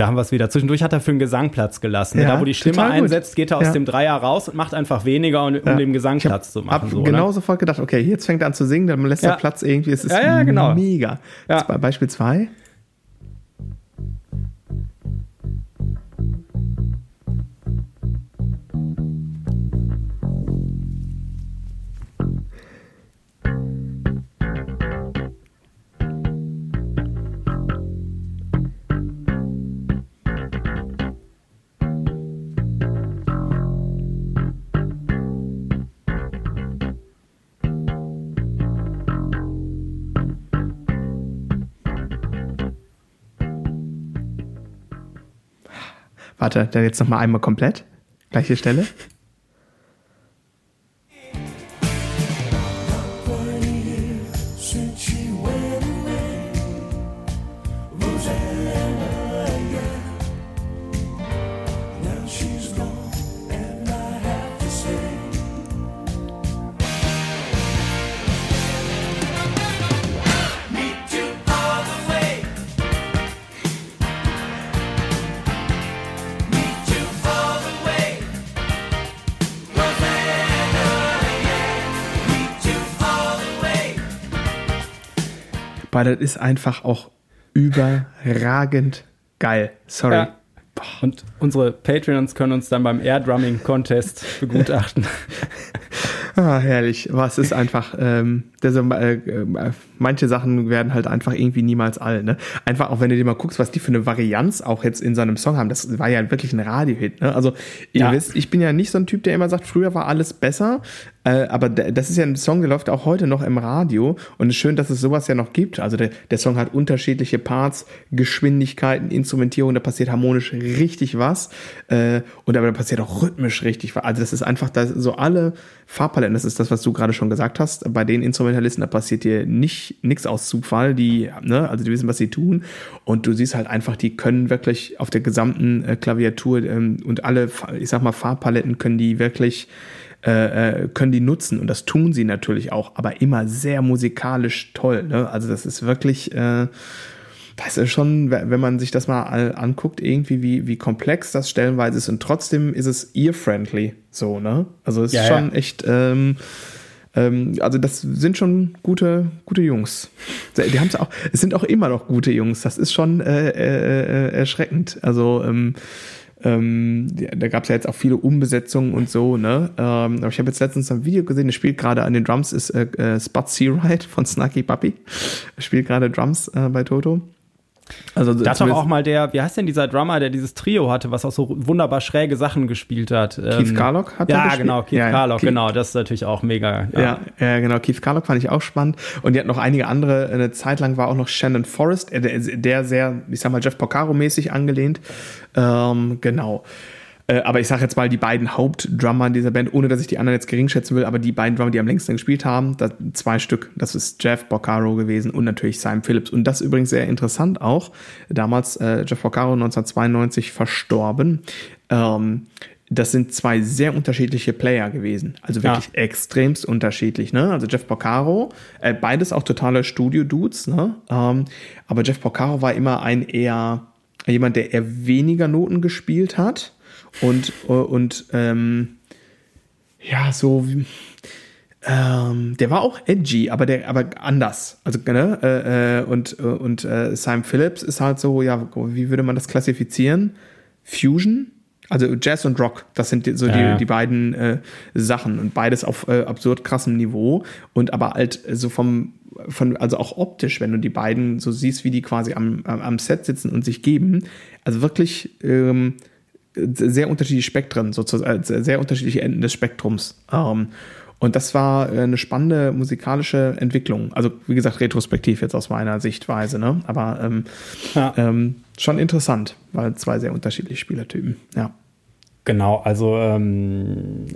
Da haben wir es wieder. Zwischendurch hat er für einen Gesang Platz gelassen. Ne? Ja, da, wo die Stimme einsetzt, geht er aus ja. dem Dreier raus und macht einfach weniger, um ja. dem Gesang Platz zu machen. Ich habe so, genau ne? sofort gedacht, okay, jetzt fängt er an zu singen, dann lässt er Platz irgendwie. Es ist ja, genau. mega. Beispiel zwei. Warte, dann jetzt noch mal einmal komplett. Gleiche Stelle. Das ist einfach auch überragend geil. Sorry. Ja. Und unsere Patreons können uns dann beim Air Drumming Contest begutachten. ah, herrlich. Was ist einfach, ähm, also, äh, äh, manche Sachen werden halt einfach irgendwie niemals all. Ne? Einfach auch wenn du dir mal guckst, was die für eine Varianz auch jetzt in seinem Song haben. Das war ja wirklich ein Radiohit. Ne? Also ihr ja. wisst, ich bin ja nicht so ein Typ, der immer sagt, früher war alles besser. Äh, aber das ist ja ein Song, der läuft auch heute noch im Radio. Und es ist schön, dass es sowas ja noch gibt. Also der, der Song hat unterschiedliche Parts, Geschwindigkeiten, Instrumentierung. Da passiert harmonisch richtig was. Äh, und aber da passiert auch rhythmisch richtig was. Also das ist einfach das, so alle Farbpaletten. Das ist das, was du gerade schon gesagt hast. Bei den Instrumentalisten, da passiert dir nicht nichts aus Zufall, die, ne, also die wissen, was sie tun. Und du siehst halt einfach, die können wirklich auf der gesamten äh, Klaviatur ähm, und alle, ich sag mal, Farbpaletten können die wirklich äh, äh, können die nutzen und das tun sie natürlich auch, aber immer sehr musikalisch toll. Ne? Also das ist wirklich, äh, das ist schon, wenn man sich das mal anguckt, irgendwie wie, wie komplex das stellenweise ist und trotzdem ist es ear-friendly, so, ne? Also es ist ja, schon ja. echt, ähm, ähm, also das sind schon gute, gute Jungs. Die haben's auch, es sind auch immer noch gute Jungs. Das ist schon äh, äh, äh erschreckend. Also ähm, ähm, da gab es ja jetzt auch viele Umbesetzungen und so, ne? Ähm, aber ich habe jetzt letztens ein Video gesehen, der spielt gerade an den Drums, ist äh, äh, Spot Searide von Snarky Puppy. Spielt gerade Drums äh, bei Toto. Also da hat doch auch mal der, wie heißt denn dieser Drummer, der dieses Trio hatte, was auch so wunderbar schräge Sachen gespielt hat? Keith ähm, Carlock hat Ja, genau, Keith ja, Carlock, Keith, genau, das ist natürlich auch mega. Ja. ja. Ja, genau, Keith Carlock fand ich auch spannend. Und die hat noch einige andere, eine Zeit lang war auch noch Shannon Forrest, der, der sehr, ich sag mal, Jeff Porcaro-mäßig angelehnt. Ähm, genau. Äh, aber ich sage jetzt mal, die beiden Hauptdrummer in dieser Band, ohne dass ich die anderen jetzt gering schätzen will, aber die beiden Drummer, die am längsten gespielt haben, das, zwei Stück, das ist Jeff Boccaro gewesen und natürlich Simon Phillips. Und das ist übrigens sehr interessant auch. Damals äh, Jeff Boccaro 1992 verstorben. Ähm, das sind zwei sehr unterschiedliche Player gewesen. Also wirklich ja. extremst unterschiedlich. Ne? Also Jeff Porcaro, äh, beides auch totale Studio-Dudes. Ne? Ähm, aber Jeff Porcaro war immer ein eher jemand, der eher weniger Noten gespielt hat und, und ähm, ja, so ähm, der war auch edgy, aber der, aber anders. Also, ne, äh, äh und, und äh, Simon Phillips ist halt so, ja, wie würde man das klassifizieren? Fusion? Also Jazz und Rock, das sind so ja, die, die beiden äh, Sachen und beides auf äh, absurd krassem Niveau und aber halt so vom, von, also auch optisch, wenn du die beiden so siehst, wie die quasi am, am Set sitzen und sich geben, also wirklich ähm, sehr unterschiedliche Spektren, sozusagen, äh, sehr unterschiedliche Enden des Spektrums. Ähm, und das war äh, eine spannende musikalische Entwicklung. Also, wie gesagt, retrospektiv jetzt aus meiner Sichtweise, ne? Aber ähm, ja. ähm, schon interessant, weil zwei sehr unterschiedliche Spielertypen, ja. Genau, also, ähm,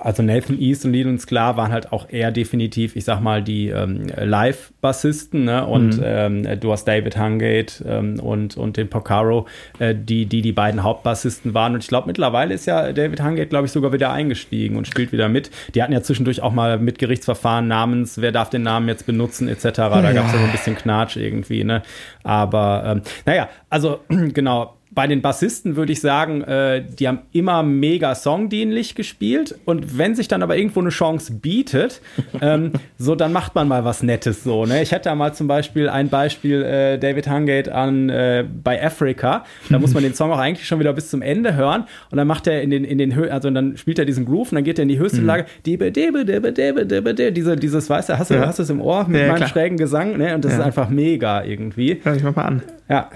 also Nathan East und Leland Sklar waren halt auch eher definitiv, ich sag mal, die ähm, Live-Bassisten, ne? Und mhm. ähm, du hast David Hungate ähm, und, und den Porcaro, äh, die, die die beiden Hauptbassisten waren. Und ich glaube, mittlerweile ist ja David Hungate, glaube ich, sogar wieder eingestiegen und spielt wieder mit. Die hatten ja zwischendurch auch mal mit Gerichtsverfahren namens, wer darf den Namen jetzt benutzen, etc. Da ja. gab es ja so ein bisschen Knatsch irgendwie, ne? Aber ähm, naja, also genau bei den Bassisten würde ich sagen, äh, die haben immer mega songdienlich gespielt. Und wenn sich dann aber irgendwo eine Chance bietet, ähm, so dann macht man mal was Nettes so. Ne? Ich hätte da mal zum Beispiel ein Beispiel äh, David Hungate an äh, bei Africa. Da muss man den Song auch eigentlich schon wieder bis zum Ende hören. Und dann macht er in den, in den Hö also dann spielt er diesen Groove und dann geht er in die höchste mhm. Lage. Diebe, diese, dieses, weißt du, hast du, ja. hast du es im Ohr mit ja, meinem klar. schrägen Gesang, ne? Und das ja. ist einfach mega irgendwie. Hör ich mal an. Ja.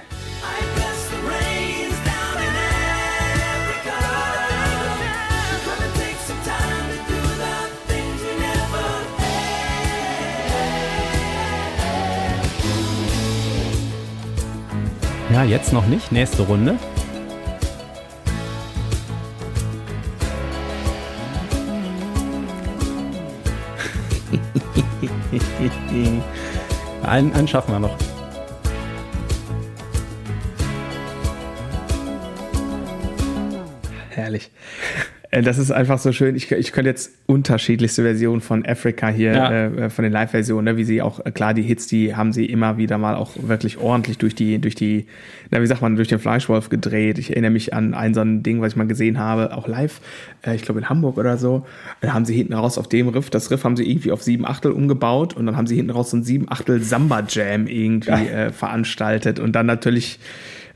Ja, jetzt noch nicht. Nächste Runde. einen, einen schaffen wir noch. Das ist einfach so schön. Ich, ich könnte jetzt unterschiedlichste Versionen von Africa hier, ja. äh, von den Live-Versionen, ne, wie sie auch, äh, klar, die Hits, die haben sie immer wieder mal auch wirklich ordentlich durch die, durch die, na, wie sagt man, durch den Fleischwolf gedreht. Ich erinnere mich an ein so ein Ding, was ich mal gesehen habe, auch live, äh, ich glaube in Hamburg oder so. Da haben sie hinten raus auf dem Riff, das Riff haben sie irgendwie auf sieben Achtel umgebaut und dann haben sie hinten raus so ein sieben Achtel Samba-Jam irgendwie äh, veranstaltet und dann natürlich,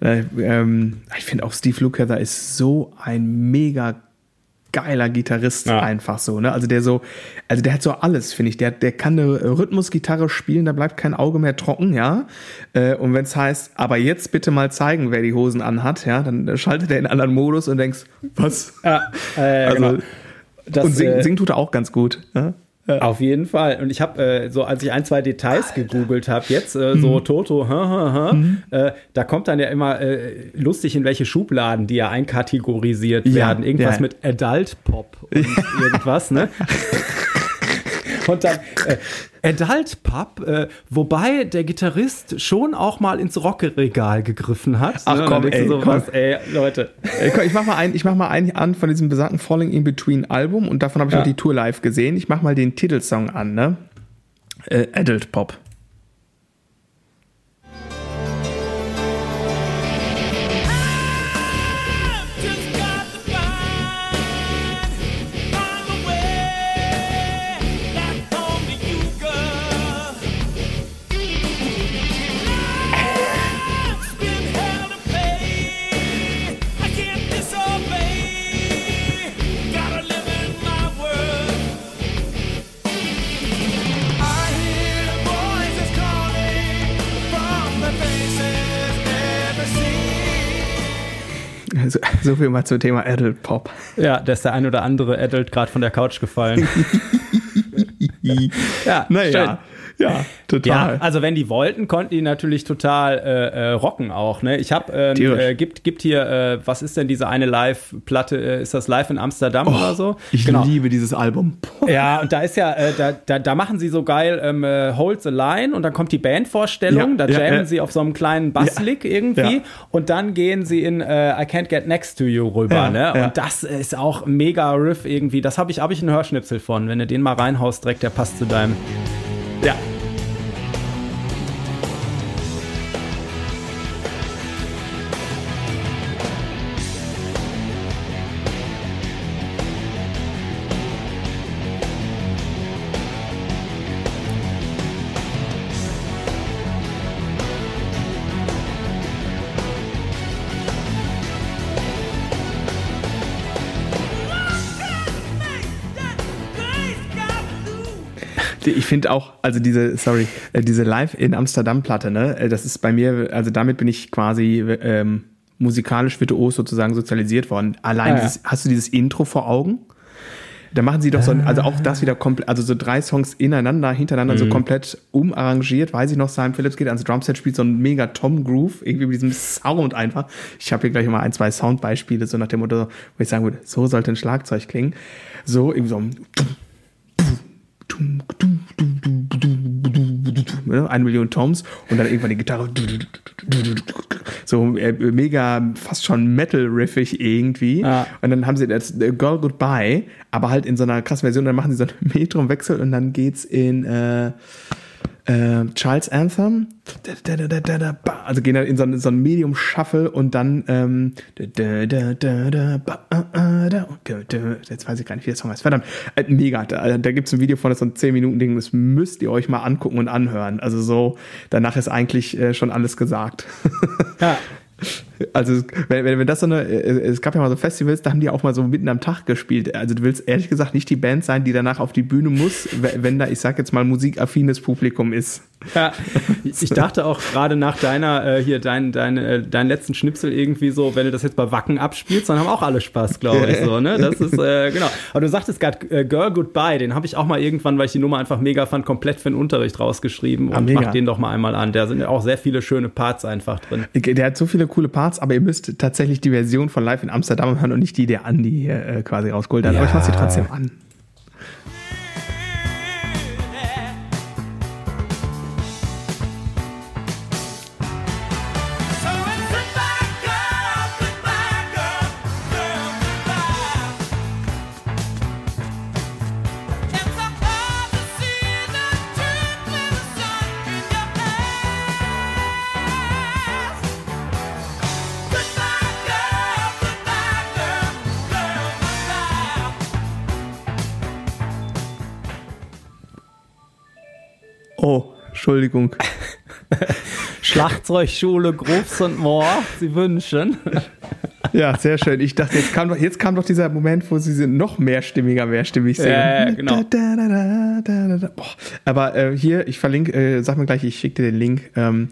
äh, ähm, ich finde auch Steve Lukather ist so ein mega geiler Gitarrist ja. einfach so, ne? Also der so, also der hat so alles, finde ich. Der, der kann eine Rhythmusgitarre spielen, da bleibt kein Auge mehr trocken, ja. Äh, und wenn es heißt, aber jetzt bitte mal zeigen, wer die Hosen anhat, ja, dann schaltet er in anderen Modus und denkst, was? Ja, äh, also, genau. Das, und singen, äh, singen tut er auch ganz gut. Ja? Ja. Auf jeden Fall. Und ich habe, äh, so als ich ein, zwei Details Alter. gegoogelt habe, jetzt äh, so mhm. Toto, ha, ha, ha, mhm. äh, da kommt dann ja immer äh, lustig, in welche Schubladen die ja einkategorisiert ja, werden. Irgendwas ja. mit Adult Pop und irgendwas, ne? Und dann äh, Adult Pub, äh, wobei der Gitarrist schon auch mal ins Rockeregal gegriffen hat. Ach ne? komm, ey, sowas, komm. ey, Leute. Ey, komm, ich mach mal ein, ich mach mal einen an von diesem besagten Falling in Between Album und davon habe ich ja. auch die Tour live gesehen. Ich mach mal den Titelsong an, ne? Äh, Adult Pop. So, viel mal zum Thema Adult Pop. Ja, da ist der ein oder andere Adult gerade von der Couch gefallen. ja, naja. Ja, total. Ja, also wenn die wollten, konnten die natürlich total äh, äh, rocken auch. Ne? Ich habe ähm, äh, gibt gibt hier äh, was ist denn diese eine Live-Platte? Äh, ist das Live in Amsterdam oh, oder so? Ich genau. liebe dieses Album. Ja, und da ist ja äh, da, da, da machen sie so geil ähm, Hold the Line und dann kommt die Bandvorstellung. Ja, da jammen ja, sie auf so einem kleinen Basslick irgendwie und dann gehen sie in I Can't Get Next to You rüber. ne? Und das ist auch mega Riff irgendwie. Das habe ich habe ich einen Hörschnipsel von. Wenn du den mal reinhaust, direkt der passt zu deinem ja. Ich finde auch, also diese, sorry, äh, diese Live in Amsterdam Platte, ne, äh, das ist bei mir, also damit bin ich quasi ähm, musikalisch virtuos sozusagen sozialisiert worden. Allein, ah, ja. dieses, hast du dieses Intro vor Augen? Da machen sie doch so, also auch das wieder komplett, also so drei Songs ineinander, hintereinander mhm. so komplett umarrangiert. Weiß ich noch, Simon Phillips geht ans Drumset, spielt so ein mega Tom Groove, irgendwie mit diesem Sound einfach. Ich habe hier gleich mal ein, zwei Soundbeispiele, so nach dem Motto, wo ich sagen würde, so sollte ein Schlagzeug klingen. So, irgendwie so ein eine Million Toms und dann irgendwann die Gitarre. So mega fast schon Metal-riffig irgendwie. Ah. und dann haben sie das Girl Goodbye aber halt in so einer krassen Version. Dann machen sie so einen Metrum-Wechsel und dann geht's in äh, äh, Charles Anthem, also gehen dann in so, so ein Medium Shuffle und dann ähm, jetzt weiß ich gar nicht, wie der Song heißt. Verdammt, äh, mega. Da, da gibt es ein Video von, das so ein 10 Minuten Ding, das müsst ihr euch mal angucken und anhören. Also so, danach ist eigentlich äh, schon alles gesagt. Ja. Also, wenn, wenn, wenn das so eine, äh, es gab ja mal so Festivals, da haben die auch mal so mitten am Tag gespielt. Also, du willst ehrlich gesagt nicht die Band sein, die danach auf die Bühne muss, wenn da, ich sag jetzt mal, musikaffines Publikum ist. Ja, ich dachte auch gerade nach deiner, äh, hier, dein, dein, äh, deinen letzten Schnipsel irgendwie so, wenn du das jetzt bei Wacken abspielst, dann haben auch alle Spaß, glaube ich, so, ne? Das ist, äh, genau. Aber du sagtest gerade äh, Girl Goodbye, den habe ich auch mal irgendwann, weil ich die Nummer einfach mega fand, komplett für den Unterricht rausgeschrieben ah, und mach den doch mal einmal an. Da sind ja auch sehr viele schöne Parts einfach drin. Der hat so viele coole Parts, aber ihr müsst tatsächlich die Version von Live in Amsterdam hören und nicht die, der Andi hier äh, quasi rausgeholt hat. Ja. Aber ich mach sie trotzdem an. Entschuldigung. Schlagzeugschule Grobs und Moor, Sie wünschen. Ja, sehr schön. Ich dachte, jetzt kam doch, jetzt kam doch dieser Moment, wo sie noch mehrstimmiger, mehrstimmig singen. Ja, genau. Da, da, da, Aber äh, hier, ich verlinke, äh, sag mir gleich, ich schicke dir den Link. Ähm,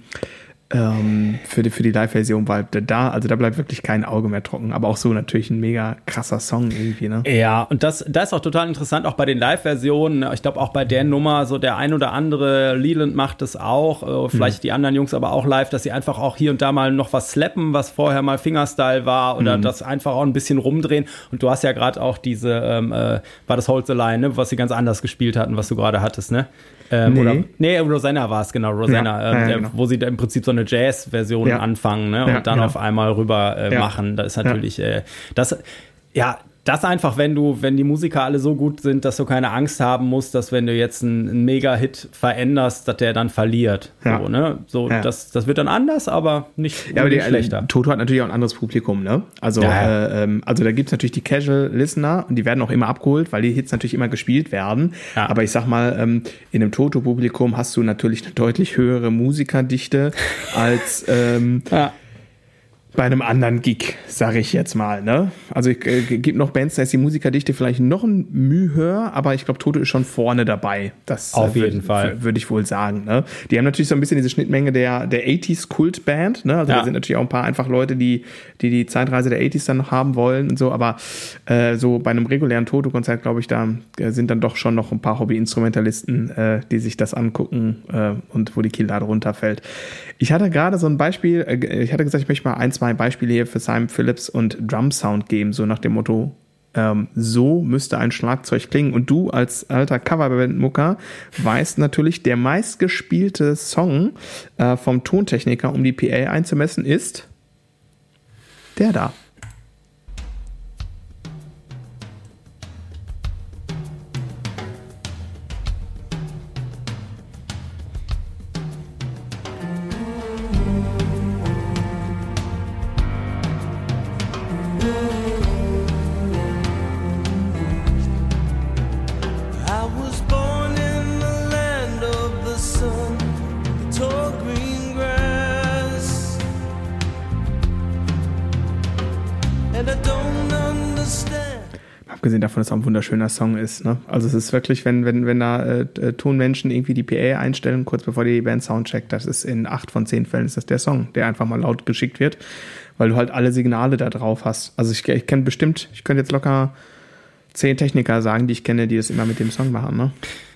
ähm, für die, für die Live-Version, weil da, also da bleibt wirklich kein Auge mehr trocken. Aber auch so natürlich ein mega krasser Song irgendwie, ne? Ja, und das, das ist auch total interessant, auch bei den Live-Versionen. Ich glaube, auch bei der Nummer, so der ein oder andere Leland macht das auch, äh, vielleicht hm. die anderen Jungs aber auch live, dass sie einfach auch hier und da mal noch was slappen, was vorher mal Fingerstyle war oder hm. das einfach auch ein bisschen rumdrehen. Und du hast ja gerade auch diese, ähm, äh, war das Hold the Line, ne, was sie ganz anders gespielt hatten, was du gerade hattest, ne? Ähm, nee. Oder, nee, Rosanna war es, genau, Rosanna, ja, ähm, der, genau. wo sie da im Prinzip so eine Jazz-Version ja. anfangen ne, und dann auf einmal rüber äh, machen. Das ist natürlich, äh, das, ja, das einfach, wenn du, wenn die Musiker alle so gut sind, dass du keine Angst haben musst, dass wenn du jetzt einen, Mega-Hit veränderst, dass der dann verliert. Ja. So, ne? so ja. das, das wird dann anders, aber nicht, ja, aber nicht die, schlechter. Toto hat natürlich auch ein anderes Publikum, ne? Also, ja, äh, ähm, also da gibt es natürlich die Casual-Listener und die werden auch immer abgeholt, weil die Hits natürlich immer gespielt werden. Aber ich sag mal, ähm, in einem Toto-Publikum hast du natürlich eine deutlich höhere Musikerdichte als ähm, ja bei einem anderen Gig, sage ich jetzt mal. Ne? Also ich äh, gibt noch Bands, da ist die Musikerdichte vielleicht noch ein Mühe höher, aber ich glaube, Toto ist schon vorne dabei. Das äh, auf jeden würd, Fall würde ich wohl sagen. Ne? Die haben natürlich so ein bisschen diese Schnittmenge der der 80s Kultband. Ne? Also ja. da sind natürlich auch ein paar einfach Leute, die die die Zeitreise der 80s dann noch haben wollen und so. Aber äh, so bei einem regulären Toto-Konzert glaube ich, da äh, sind dann doch schon noch ein paar Hobby-Instrumentalisten, äh, die sich das angucken äh, und wo die Kinnlade runterfällt. Ich hatte gerade so ein Beispiel. Äh, ich hatte gesagt, ich möchte mal eins zwei Beispiele hier für Simon Phillips und Drum Sound geben, so nach dem Motto, ähm, so müsste ein Schlagzeug klingen. Und du als alter Coverband-Mucker weißt natürlich, der meistgespielte Song äh, vom Tontechniker, um die PA einzumessen, ist der da. Auch ein wunderschöner Song ist. Ne? Also es ist wirklich, wenn, wenn, wenn da äh, äh Tonmenschen irgendwie die PA einstellen, kurz bevor die Band Soundcheckt, das ist in acht von zehn Fällen ist das der Song, der einfach mal laut geschickt wird, weil du halt alle Signale da drauf hast. Also ich, ich kenne bestimmt, ich könnte jetzt locker zehn Techniker sagen, die ich kenne, die das immer mit dem Song machen. Ne?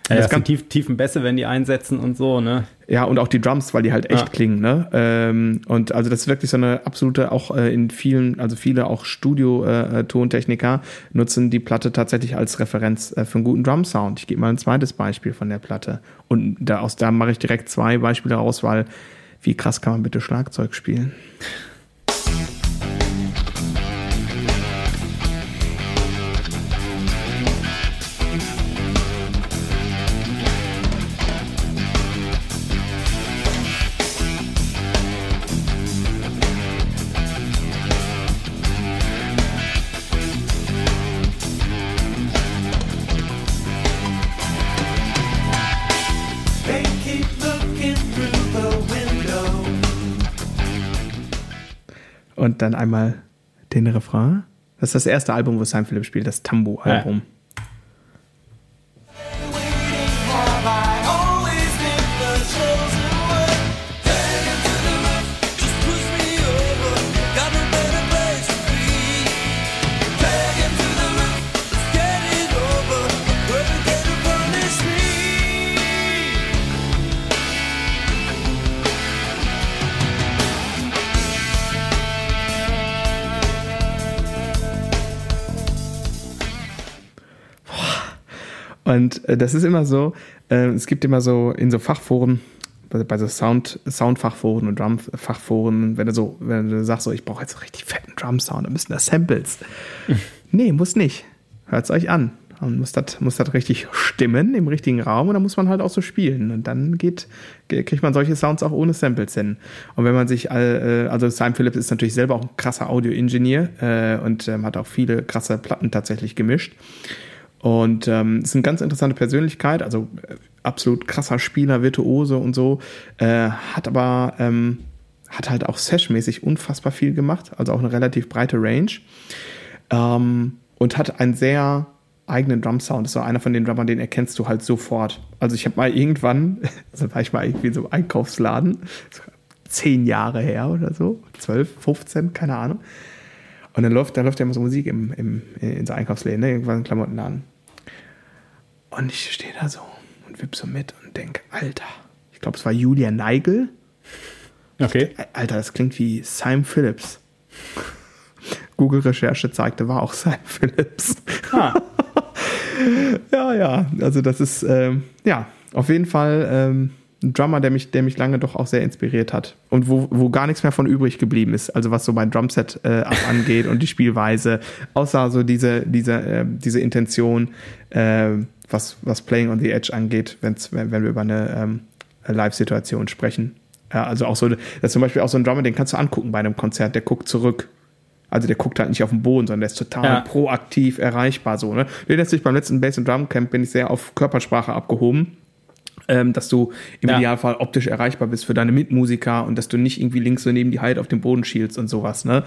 Ja, das, das tief, tiefen Bässe, wenn die einsetzen und so, ne? Ja, und auch die Drums, weil die halt echt ja. klingen, ne? Ähm, und also das ist wirklich so eine absolute, auch äh, in vielen, also viele auch Studio-Tontechniker äh, nutzen die Platte tatsächlich als Referenz äh, für einen guten Drum-Sound. Ich gebe mal ein zweites Beispiel von der Platte. Und da, aus da mache ich direkt zwei Beispiele raus, weil wie krass kann man bitte Schlagzeug spielen? Dann einmal den Refrain. Das ist das erste Album, wo Sam Phillips spielt, das Tambo-Album. Ja. Und äh, das ist immer so, äh, es gibt immer so in so Fachforen, bei, so Sound, Soundfachforen und Drumfachforen, wenn du so, wenn du sagst, so, ich brauche jetzt richtig fetten Drum-Sound, dann müssen das Samples. nee, muss nicht. Hört es euch an. Und muss das muss das richtig stimmen im richtigen Raum und dann muss man halt auch so spielen. Und dann geht, kriegt man solche Sounds auch ohne Samples hin. Und wenn man sich, äh, also Simon Phillips ist natürlich selber auch ein krasser Audio-Ingenieur äh, und ähm, hat auch viele krasse Platten tatsächlich gemischt. Und ähm, ist eine ganz interessante Persönlichkeit, also äh, absolut krasser Spieler, Virtuose und so, äh, hat aber ähm, hat halt auch seshmäßig unfassbar viel gemacht, also auch eine relativ breite Range ähm, und hat einen sehr eigenen Drum-Sound. Das war einer von den Drummern, den erkennst du halt sofort. Also ich habe mal irgendwann, also war ich mal irgendwie so im Einkaufsladen, zehn Jahre her oder so, zwölf, 15, keine Ahnung. Und dann läuft, da läuft ja immer so Musik im, im, in so Einkaufsläden, ne? irgendwann Klamottenladen. Und ich stehe da so und wipp so mit und denke, Alter, ich glaube, es war Julia Neigel. Okay. Alter, das klingt wie Simon Phillips. Google-Recherche zeigte, war auch Simon Phillips. Ah. ja, ja, also das ist, ähm, ja, auf jeden Fall ähm, ein Drummer, der mich, der mich lange doch auch sehr inspiriert hat. Und wo, wo gar nichts mehr von übrig geblieben ist. Also was so mein Drumset äh, angeht und die Spielweise. Außer so diese, diese, äh, diese Intention, äh, was, was Playing on the Edge angeht, wenn's, wenn, wenn wir über eine ähm, Live-Situation sprechen. Ja, also auch so, das ist zum Beispiel auch so ein Drummer, den kannst du angucken bei einem Konzert, der guckt zurück. Also der guckt halt nicht auf den Boden, sondern der ist total ja. proaktiv erreichbar so. Ne? Den lässt sich beim letzten Bass und Drum Camp bin ich sehr auf Körpersprache abgehoben ähm, dass du im ja. Idealfall optisch erreichbar bist für deine Mitmusiker und dass du nicht irgendwie links so neben die Halt auf dem Boden schielst und sowas. Ne?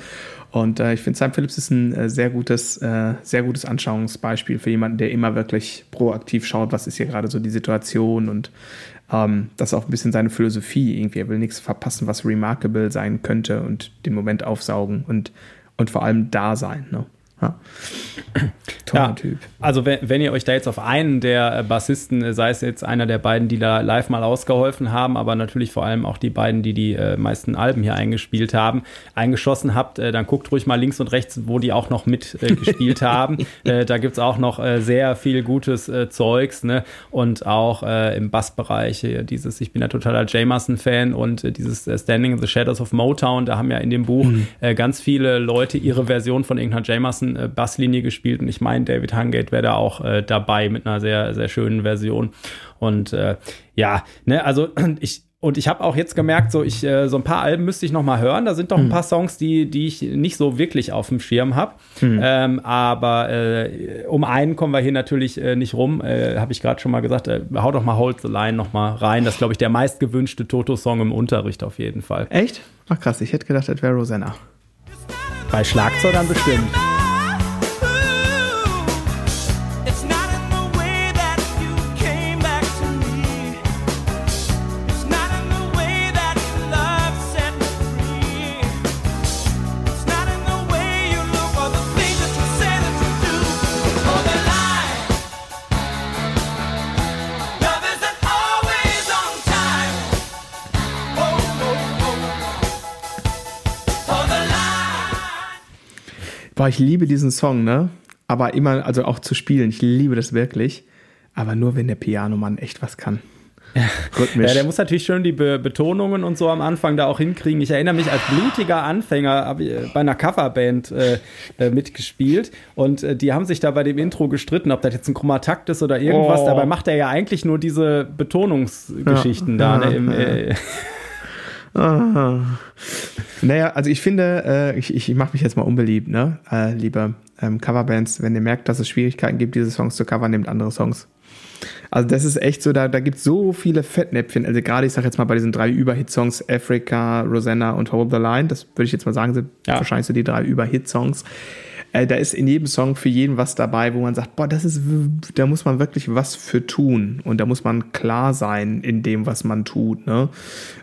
Und äh, ich finde, Sam Phillips ist ein äh, sehr gutes, äh, sehr gutes Anschauungsbeispiel für jemanden, der immer wirklich proaktiv schaut, was ist hier gerade so die Situation und ähm, das ist auch ein bisschen seine Philosophie irgendwie. Er will nichts verpassen, was remarkable sein könnte und den Moment aufsaugen und, und vor allem da sein. Ne? Ja. Toller ja, Typ. Also wenn, wenn, ihr euch da jetzt auf einen der Bassisten, äh, sei es jetzt einer der beiden, die da live mal ausgeholfen haben, aber natürlich vor allem auch die beiden, die die äh, meisten Alben hier eingespielt haben, eingeschossen habt, äh, dann guckt ruhig mal links und rechts, wo die auch noch mitgespielt äh, haben. Äh, da gibt es auch noch äh, sehr viel gutes Zeugs ne? und auch im Bassbereich dieses, ich bin ja totaler Jamerson-Fan und dieses Standing in the Shadows of Motown, da haben ja in dem Buch mhm. ganz viele Leute ihre Version von irgendeiner Jamerson-Basslinie gespielt und ich meine, David Hungate wäre da auch äh, dabei mit einer sehr, sehr schönen Version. Und äh, ja, ne, also ich, und ich habe auch jetzt gemerkt, so ich äh, so ein paar Alben müsste ich noch mal hören. Da sind doch ein hm. paar Songs, die die ich nicht so wirklich auf dem Schirm habe. Hm. Ähm, aber äh, um einen kommen wir hier natürlich äh, nicht rum. Äh, habe ich gerade schon mal gesagt. Äh, hau doch mal Hold the Line noch mal rein. Das ist glaube ich der meistgewünschte Toto-Song im Unterricht auf jeden Fall. Echt? Ach krass. Ich hätte gedacht, das wäre Rosanna. Bei Schlagzeugern bestimmt. Boah, ich liebe diesen Song, ne? Aber immer, also auch zu spielen, ich liebe das wirklich. Aber nur, wenn der Pianomann echt was kann. Ja. ja, der muss natürlich schön die Be Betonungen und so am Anfang da auch hinkriegen. Ich erinnere mich als blutiger Anfänger habe ich bei einer Coverband äh, äh, mitgespielt und äh, die haben sich da bei dem Intro gestritten, ob das jetzt ein Chromatakt ist oder irgendwas. Oh. Dabei macht er ja eigentlich nur diese Betonungsgeschichten ja. da. Ne, im, äh, Ah. Naja, also ich finde, äh, ich, ich mache mich jetzt mal unbeliebt, ne? Äh, liebe ähm, Coverbands, wenn ihr merkt, dass es Schwierigkeiten gibt, diese Songs zu covern, nehmt andere Songs. Also das ist echt so, da, da gibt es so viele Fettnäpfchen. Also gerade, ich sage jetzt mal bei diesen drei Überhit-Songs, Africa, Rosanna und Hold the Line, das würde ich jetzt mal sagen, sind ja. wahrscheinlich so die drei Überhit-Songs. Äh, da ist in jedem Song für jeden was dabei, wo man sagt, boah, das ist, da muss man wirklich was für tun und da muss man klar sein in dem, was man tut. Ne?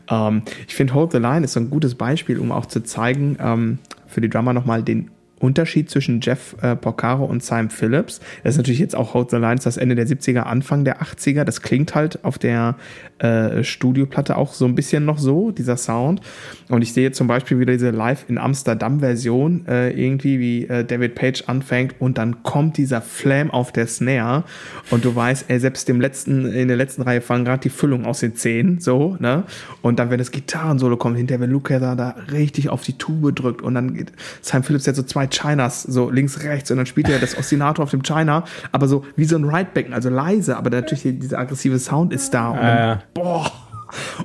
Ähm, ich finde Hold the Line ist so ein gutes Beispiel, um auch zu zeigen, ähm, für die Drummer nochmal den Unterschied zwischen Jeff äh, Porcaro und Simon Phillips. Das ist natürlich jetzt auch Hold the Lines das Ende der 70er, Anfang der 80er. Das klingt halt auf der äh, Studioplatte auch so ein bisschen noch so, dieser Sound. Und ich sehe zum Beispiel wieder diese Live in Amsterdam Version, äh, irgendwie wie äh, David Page anfängt und dann kommt dieser Flam auf der Snare und du weißt, ey, selbst dem letzten, in der letzten Reihe fangen gerade die Füllung aus den Zähnen, so, ne? Und dann, wenn das Gitarrensolo kommt, hinterher, wenn Luke da, da richtig auf die Tube drückt und dann geht Simon Phillips jetzt so zwei Chinas, so links, rechts und dann spielt er das Ostinator auf dem China, aber so wie so ein Ridebecken, also leise, aber natürlich dieser aggressive Sound ist da und dann, boah.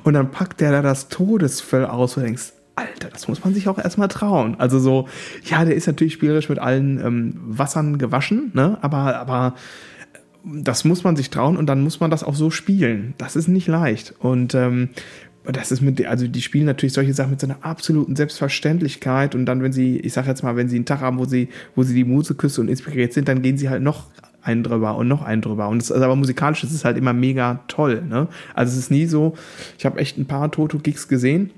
Und dann packt der da das Todesfell aus und denkst, Alter, das muss man sich auch erstmal trauen. Also so, ja, der ist natürlich spielerisch mit allen ähm, Wassern gewaschen, ne? Aber, aber das muss man sich trauen und dann muss man das auch so spielen. Das ist nicht leicht. Und ähm, das ist mit, also die spielen natürlich solche Sachen mit so einer absoluten Selbstverständlichkeit und dann, wenn sie, ich sag jetzt mal, wenn sie einen Tag haben, wo sie, wo sie die Muse küssen und inspiriert sind, dann gehen sie halt noch einen drüber und noch einen drüber. Und es ist aber musikalisch, das ist halt immer mega toll. Ne? Also es ist nie so, ich habe echt ein paar Toto-Gigs gesehen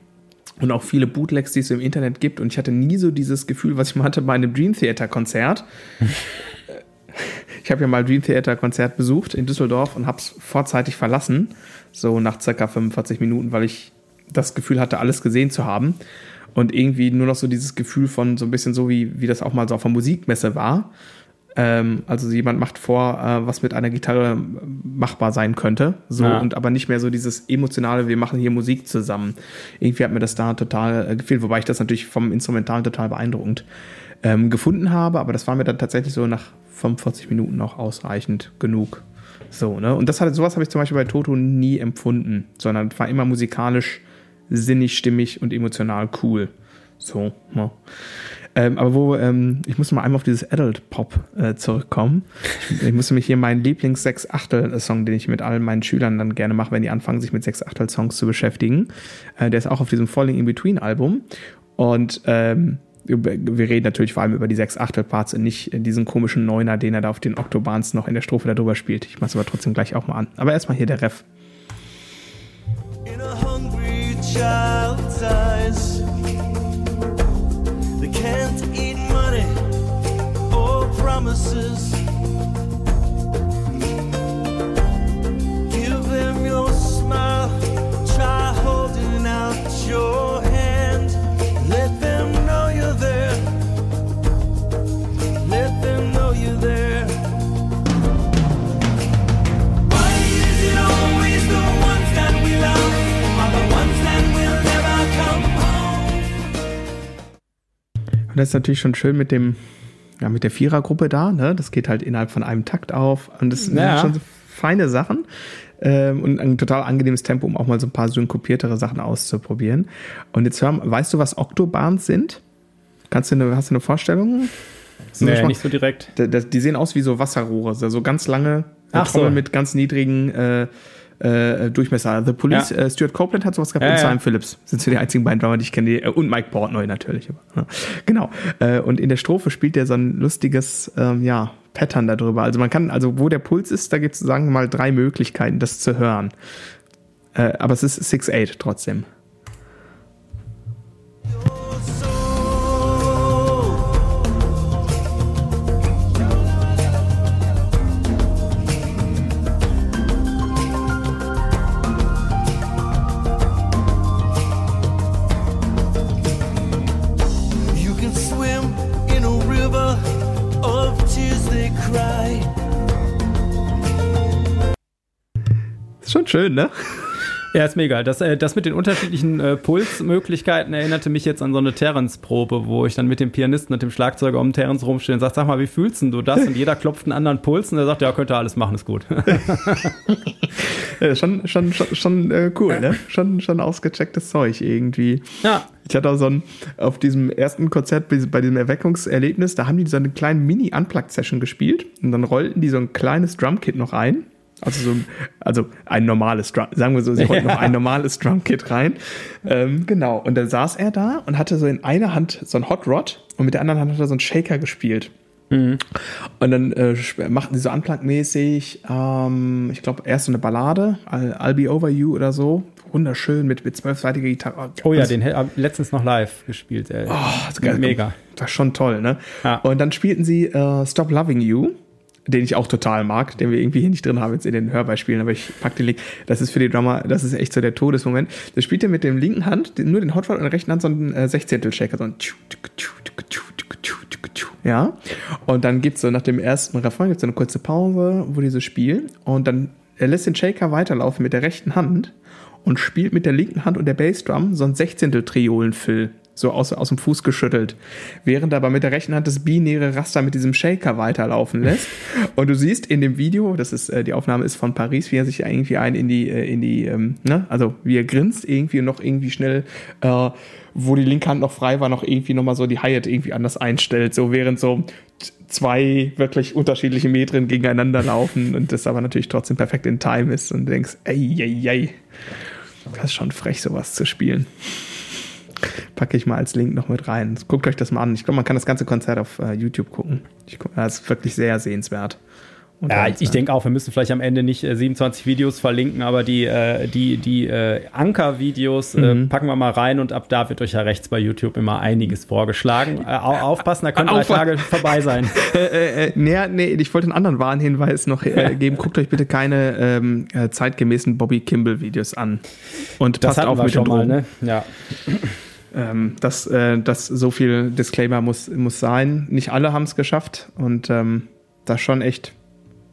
und auch viele Bootlegs, die es im Internet gibt. Und ich hatte nie so dieses Gefühl, was ich mal hatte bei einem Dream Theater Konzert. ich habe ja mal Dream Theater Konzert besucht in Düsseldorf und habe es vorzeitig verlassen, so nach circa 45 Minuten, weil ich das Gefühl hatte, alles gesehen zu haben. Und irgendwie nur noch so dieses Gefühl von so ein bisschen so, wie, wie das auch mal so auf der Musikmesse war. Ähm, also jemand macht vor, äh, was mit einer Gitarre machbar sein könnte. So ja. und aber nicht mehr so dieses emotionale, wir machen hier Musik zusammen. Irgendwie hat mir das da total äh, gefehlt, wobei ich das natürlich vom Instrumentalen total beeindruckend ähm, gefunden habe, aber das war mir dann tatsächlich so nach 45 Minuten auch ausreichend genug. So, ne? Und das hatte, sowas habe ich zum Beispiel bei Toto nie empfunden, sondern war immer musikalisch sinnig, stimmig und emotional cool. So, ne? Ähm, aber wo, ähm, ich muss mal einmal auf dieses Adult Pop äh, zurückkommen. Ich, ich musste mich hier meinen Lieblings-Sechs-Achtel-Song, den ich mit allen meinen Schülern dann gerne mache, wenn die anfangen, sich mit Sechs-Achtel-Songs zu beschäftigen. Äh, der ist auch auf diesem Falling in Between-Album. Und ähm, wir reden natürlich vor allem über die sechs Achtel-Parts und nicht diesen komischen Neuner, den er da auf den Octobahns noch in der Strophe darüber spielt. Ich mach's aber trotzdem gleich auch mal an. Aber erstmal hier der Ref. In a hungry child's eyes They can't eat money or promises Give them your smile Try holding out your Und das ist natürlich schon schön mit dem, ja, mit der Vierergruppe da, ne? Das geht halt innerhalb von einem Takt auf. Und das sind ja. schon so feine Sachen. Ähm, und ein total angenehmes Tempo, um auch mal so ein paar synkopiertere Sachen auszuprobieren. Und jetzt hör, weißt du, was Octobahns sind? Kannst du eine, hast du eine Vorstellung? Nee, mal, nicht so direkt. Die, sehen aus wie so Wasserrohre, so ganz lange Ach Trommel so. mit ganz niedrigen äh, äh, Durchmesser. The Police, ja. äh, Stuart Copeland hat sowas gehabt ja, und Simon ja. Phillips sind so die einzigen beiden Drummer, die ich kenne. Äh, und Mike Portnoy natürlich. Aber, genau. Äh, und in der Strophe spielt er so ein lustiges, ähm, ja, Pattern darüber. Also man kann, also wo der Puls ist, da gibt es, sagen wir mal, drei Möglichkeiten, das zu hören. Äh, aber es ist 6-8 trotzdem. Schon schön, ne? Ja, ist mega. Das, äh, das mit den unterschiedlichen äh, Pulsmöglichkeiten erinnerte mich jetzt an so eine Terrence-Probe, wo ich dann mit dem Pianisten und dem Schlagzeuger um Terrence rumstehe und sage, sag mal, wie fühlst du das? Und jeder klopft einen anderen Puls und er sagt, ja, könnte alles machen, ist gut. ja, schon schon, schon, schon äh, cool, ne? Schon, schon ausgechecktes Zeug irgendwie. Ja. Ich hatte auch so ein, auf diesem ersten Konzert bei diesem Erweckungserlebnis, da haben die so eine kleine Mini-Unplugged-Session gespielt und dann rollten die so ein kleines Drumkit noch ein Also, so, also ein normales Drum, sagen wir so, sie wollten ja. noch ein normales Drumkit rein. Ähm, genau. Und dann saß er da und hatte so in einer Hand so ein Hot Rod und mit der anderen Hand hat er so einen Shaker gespielt. Mhm. Und dann äh, machten sie so unplugged-mäßig, ähm, ich glaube, erst so eine Ballade, I'll, Be Over You oder so. Wunderschön mit, mit zwölfseitiger Gitarre. Oh ja, den habe letztens noch live gespielt. Ey. Oh, das geil. Mega. Das ist schon toll, ne? Ja. Und dann spielten sie äh, Stop Loving You den ich auch total mag, den wir irgendwie hier nicht drin haben jetzt in den Hörbeispielen, aber ich pack den Link. Das ist für die Drummer, das ist echt so der Todesmoment. Da spielt er mit dem linken Hand, nur den Hotford und der rechten Hand so einen äh, Sechzehntel-Shaker, so ein ja. Und dann gibt's so nach dem ersten Refrain gibt's so eine kurze Pause, wo die so spielen und dann er lässt den Shaker weiterlaufen mit der rechten Hand und spielt mit der linken Hand und der Bassdrum so ein Sechzehntel-Triolen-Fill so aus, aus dem Fuß geschüttelt, während er aber mit der rechten Hand das binäre Raster mit diesem Shaker weiterlaufen lässt. Und du siehst in dem Video, das ist äh, die Aufnahme ist von Paris, wie er sich irgendwie ein in die äh, in die ähm, ne, also wie er grinst irgendwie und noch irgendwie schnell äh, wo die linke Hand noch frei war, noch irgendwie nochmal so die Hyatt irgendwie anders einstellt, so während so zwei wirklich unterschiedliche Metren gegeneinander laufen und das aber natürlich trotzdem perfekt in Time ist und du denkst, ey, ey, ey, das ist schon frech, sowas zu spielen packe ich mal als Link noch mit rein. Guckt euch das mal an. Ich glaube, man kann das ganze Konzert auf äh, YouTube gucken. Ich, das ist wirklich sehr sehenswert. Ja, ich denke auch, wir müssen vielleicht am Ende nicht äh, 27 Videos verlinken, aber die, äh, die, die äh, Anker-Videos äh, mhm. packen wir mal rein und ab da wird euch ja rechts bei YouTube immer einiges vorgeschlagen. Äh, aufpassen, da können drei Tage vorbei sein. äh, nee, nee, ich wollte einen anderen Warnhinweis noch geben. Guckt euch bitte keine ähm, zeitgemäßen Bobby Kimball-Videos an. Und das passt auf mit schon mal, ne? Ja ähm, das, äh, das so viel Disclaimer muss, muss sein. Nicht alle haben es geschafft und ähm, das schon echt.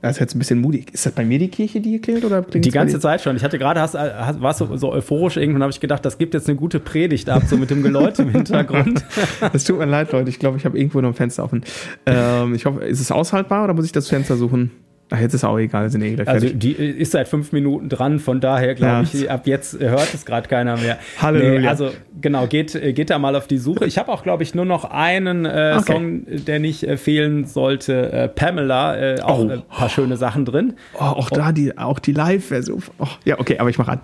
Das ist jetzt ein bisschen mutig. Ist das bei mir die Kirche, die klingelt? Oder die ganze Zeit schon. Ich hatte gerade, hast, hast, warst du so euphorisch irgendwann, habe ich gedacht, das gibt jetzt eine gute Predigt ab, so mit dem Geläute im Hintergrund. Es tut mir leid, Leute. Ich glaube, ich habe irgendwo noch ein Fenster offen. Ähm, ich hoffe, ist es aushaltbar oder muss ich das Fenster suchen? Ach, jetzt ist auch egal, sind eh gleich Also die ist seit fünf Minuten dran, von daher glaube ja. ich, ab jetzt hört es gerade keiner mehr. Halleluja. Nee, also genau, geht, geht da mal auf die Suche. Ich habe auch, glaube ich, nur noch einen äh, okay. Song, der nicht äh, fehlen sollte. Äh, Pamela, äh, auch oh. ein paar schöne Sachen drin. Oh, auch da die, auch die Live-Version. Oh, ja, okay, aber ich mache an.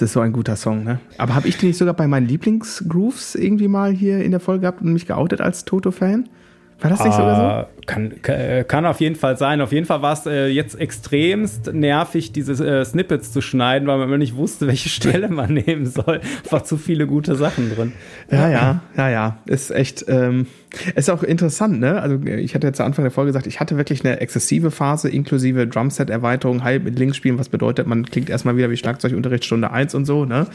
Das ist so ein guter Song, ne? Aber habe ich den nicht sogar bei meinen Lieblingsgrooves irgendwie mal hier in der Folge gehabt und mich geoutet als Toto-Fan? War das nicht sogar so? Ah, kann, äh, kann auf jeden Fall sein. Auf jeden Fall war es äh, jetzt extremst nervig, diese äh, Snippets zu schneiden, weil man immer nicht wusste, welche Stelle man nehmen soll. Einfach zu viele gute Sachen drin. Ja, ja, ja, ja. Ist echt, ähm, ist auch interessant, ne? Also ich hatte jetzt am Anfang der Folge gesagt, ich hatte wirklich eine exzessive Phase inklusive Drumset-Erweiterung, High mit Links spielen, was bedeutet, man klingt erstmal wieder wie Schlagzeugunterricht Stunde 1 und so, ne?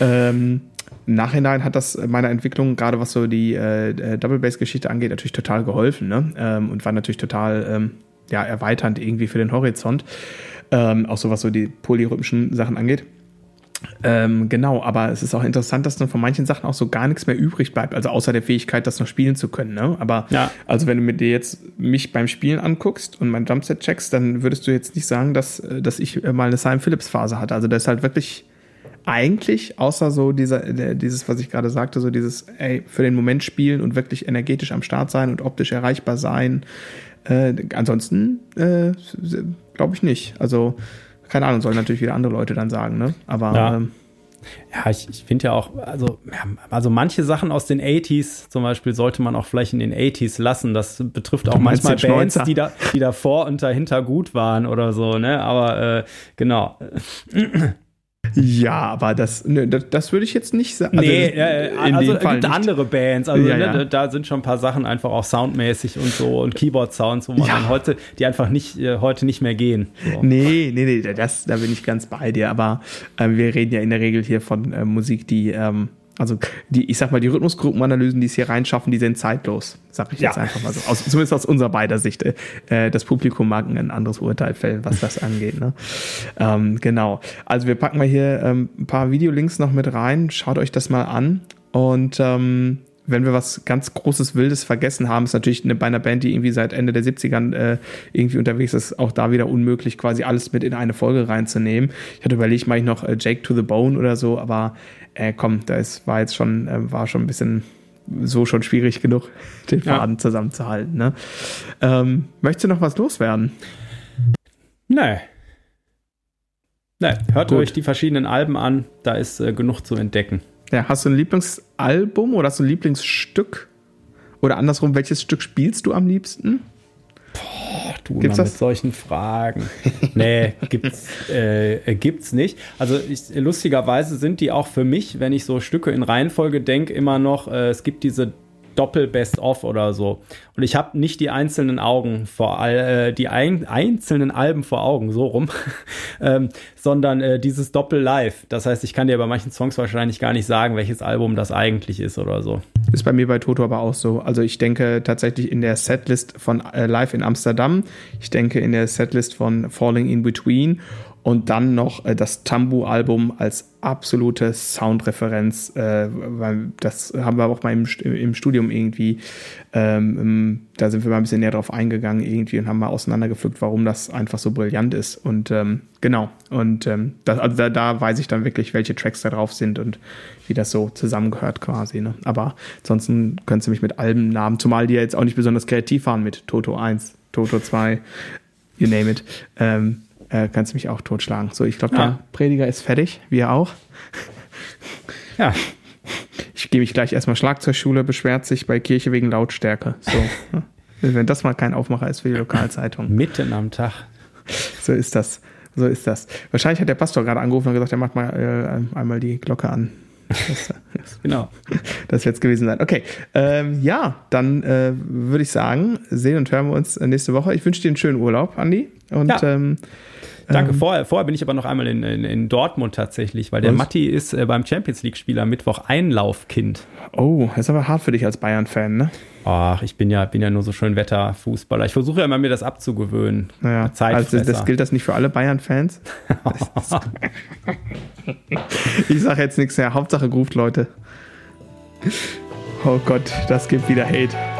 Ähm, im Nachhinein hat das meiner Entwicklung, gerade was so die äh, äh, Double Bass-Geschichte angeht, natürlich total geholfen. Ne? Ähm, und war natürlich total ähm, ja, erweiternd irgendwie für den Horizont. Ähm, auch so was so die polyrhythmischen Sachen angeht. Ähm, genau, aber es ist auch interessant, dass dann von manchen Sachen auch so gar nichts mehr übrig bleibt, also außer der Fähigkeit, das noch spielen zu können. Ne? Aber ja. also wenn du mit dir jetzt mich beim Spielen anguckst und mein Jumpset checkst, dann würdest du jetzt nicht sagen, dass, äh, dass ich äh, mal eine Simon Phillips Phase hatte. Also das ist halt wirklich eigentlich, außer so dieser, dieses, was ich gerade sagte, so dieses, ey, für den Moment spielen und wirklich energetisch am Start sein und optisch erreichbar sein. Äh, ansonsten äh, glaube ich nicht. Also, keine Ahnung, sollen natürlich wieder andere Leute dann sagen, ne? Aber ja. Ähm, ja, ich, ich finde ja auch, also, also manche Sachen aus den 80s zum Beispiel sollte man auch vielleicht in den 80s lassen. Das betrifft auch manchmal Bands, die da, die davor und dahinter gut waren oder so, ne? Aber äh, genau. Ja, aber das, ne, das, das, würde ich jetzt nicht sagen. Also nee, äh, also es gibt nicht. andere Bands. Also ja, ne, ja. da sind schon ein paar Sachen einfach auch soundmäßig und so und Keyboard-Sounds, wo man ja. dann heute, die einfach nicht, äh, heute nicht mehr gehen. So. Nee, nee, nee, das, da bin ich ganz bei dir. Aber äh, wir reden ja in der Regel hier von äh, Musik, die ähm, Also die, ich sag mal, die Rhythmusgruppenanalysen, die es hier reinschaffen, die sind zeitlos, sag ich ja. jetzt einfach mal so. Aus, zumindest aus unserer beider Sicht. Äh, das Publikum mag ein anderes Urteil fällen, was das angeht. Ne? Ähm, genau. Also wir packen mal hier ähm, ein paar Videolinks noch mit rein. Schaut euch das mal an. Und ähm, wenn wir was ganz Großes, Wildes vergessen haben, ist natürlich eine, bei einer Band, die irgendwie seit Ende der 70ern äh, irgendwie unterwegs ist, auch da wieder unmöglich, quasi alles mit in eine Folge reinzunehmen. Ich hatte überlegt, mache ich noch äh, Jake to the Bone oder so, aber äh, komm, da war jetzt schon, äh, war schon ein bisschen so schon schwierig genug, den Faden ja. zusammenzuhalten. Ne? Ähm, möchtest du noch was loswerden? Nee. Nee, hört Gut. euch die verschiedenen Alben an, da ist äh, genug zu entdecken. Ja, hast du ein Lieblingsalbum oder hast du ein Lieblingsstück? Oder andersrum, welches Stück spielst du am liebsten? Boah, du gibt's mit solchen Fragen. nee, gibt's, äh, gibt's nicht. Also ich, lustigerweise sind die auch für mich, wenn ich so Stücke in Reihenfolge denke, immer noch, äh, es gibt diese Doppel-Best-of oder so. Und ich habe nicht die einzelnen Augen vor äh, die ein, einzelnen Alben vor Augen, so rum, ähm, sondern äh, dieses Doppel-Live. Das heißt, ich kann dir bei manchen Songs wahrscheinlich gar nicht sagen, welches Album das eigentlich ist oder so. Ist bei mir bei Toto aber auch so. Also ich denke tatsächlich in der Setlist von äh, Live in Amsterdam, ich denke in der Setlist von Falling in Between und dann noch äh, das Tambu-Album als absolute Soundreferenz, äh, das haben wir auch mal im, im Studium irgendwie, ähm, da sind wir mal ein bisschen näher drauf eingegangen irgendwie und haben mal auseinandergepflückt, warum das einfach so brillant ist. Und ähm, genau, und ähm, das, also da, da, weiß ich dann wirklich, welche Tracks da drauf sind und wie das so zusammengehört quasi. Ne? Aber ansonsten können Sie mich mit Albennamen, zumal die ja jetzt auch nicht besonders kreativ waren mit Toto 1, Toto 2, you name it. Ähm, äh, kannst du mich auch totschlagen. So, ich glaube, ja. der Prediger ist fertig, wir auch. Ja. Ich gehe mich gleich erstmal Schlagzeugschule, beschwert sich bei Kirche wegen Lautstärke. So. Wenn das mal kein Aufmacher ist für die Lokalzeitung. Mitten am Tag. So ist das. So ist das. Wahrscheinlich hat der Pastor gerade angerufen und gesagt, er macht mal äh, einmal die Glocke an. Das, genau. Das wird es gewesen sein. Okay. Ähm, ja, dann äh, würde ich sagen, sehen und hören wir uns nächste Woche. Ich wünsche dir einen schönen Urlaub, Andi. Und ja. ähm, Danke. Ähm, vorher, vorher bin ich aber noch einmal in, in, in Dortmund tatsächlich, weil der was? Matti ist äh, beim Champions League-Spiel am Mittwoch Einlaufkind. Oh, das ist aber hart für dich als Bayern-Fan, ne? Ach, ich bin ja, bin ja nur so schön Wetterfußballer. Ich versuche ja immer, mir das abzugewöhnen. Naja, also das gilt das nicht für alle Bayern-Fans? ich sage jetzt nichts mehr. Hauptsache ruft Leute. Oh Gott, das gibt wieder Hate.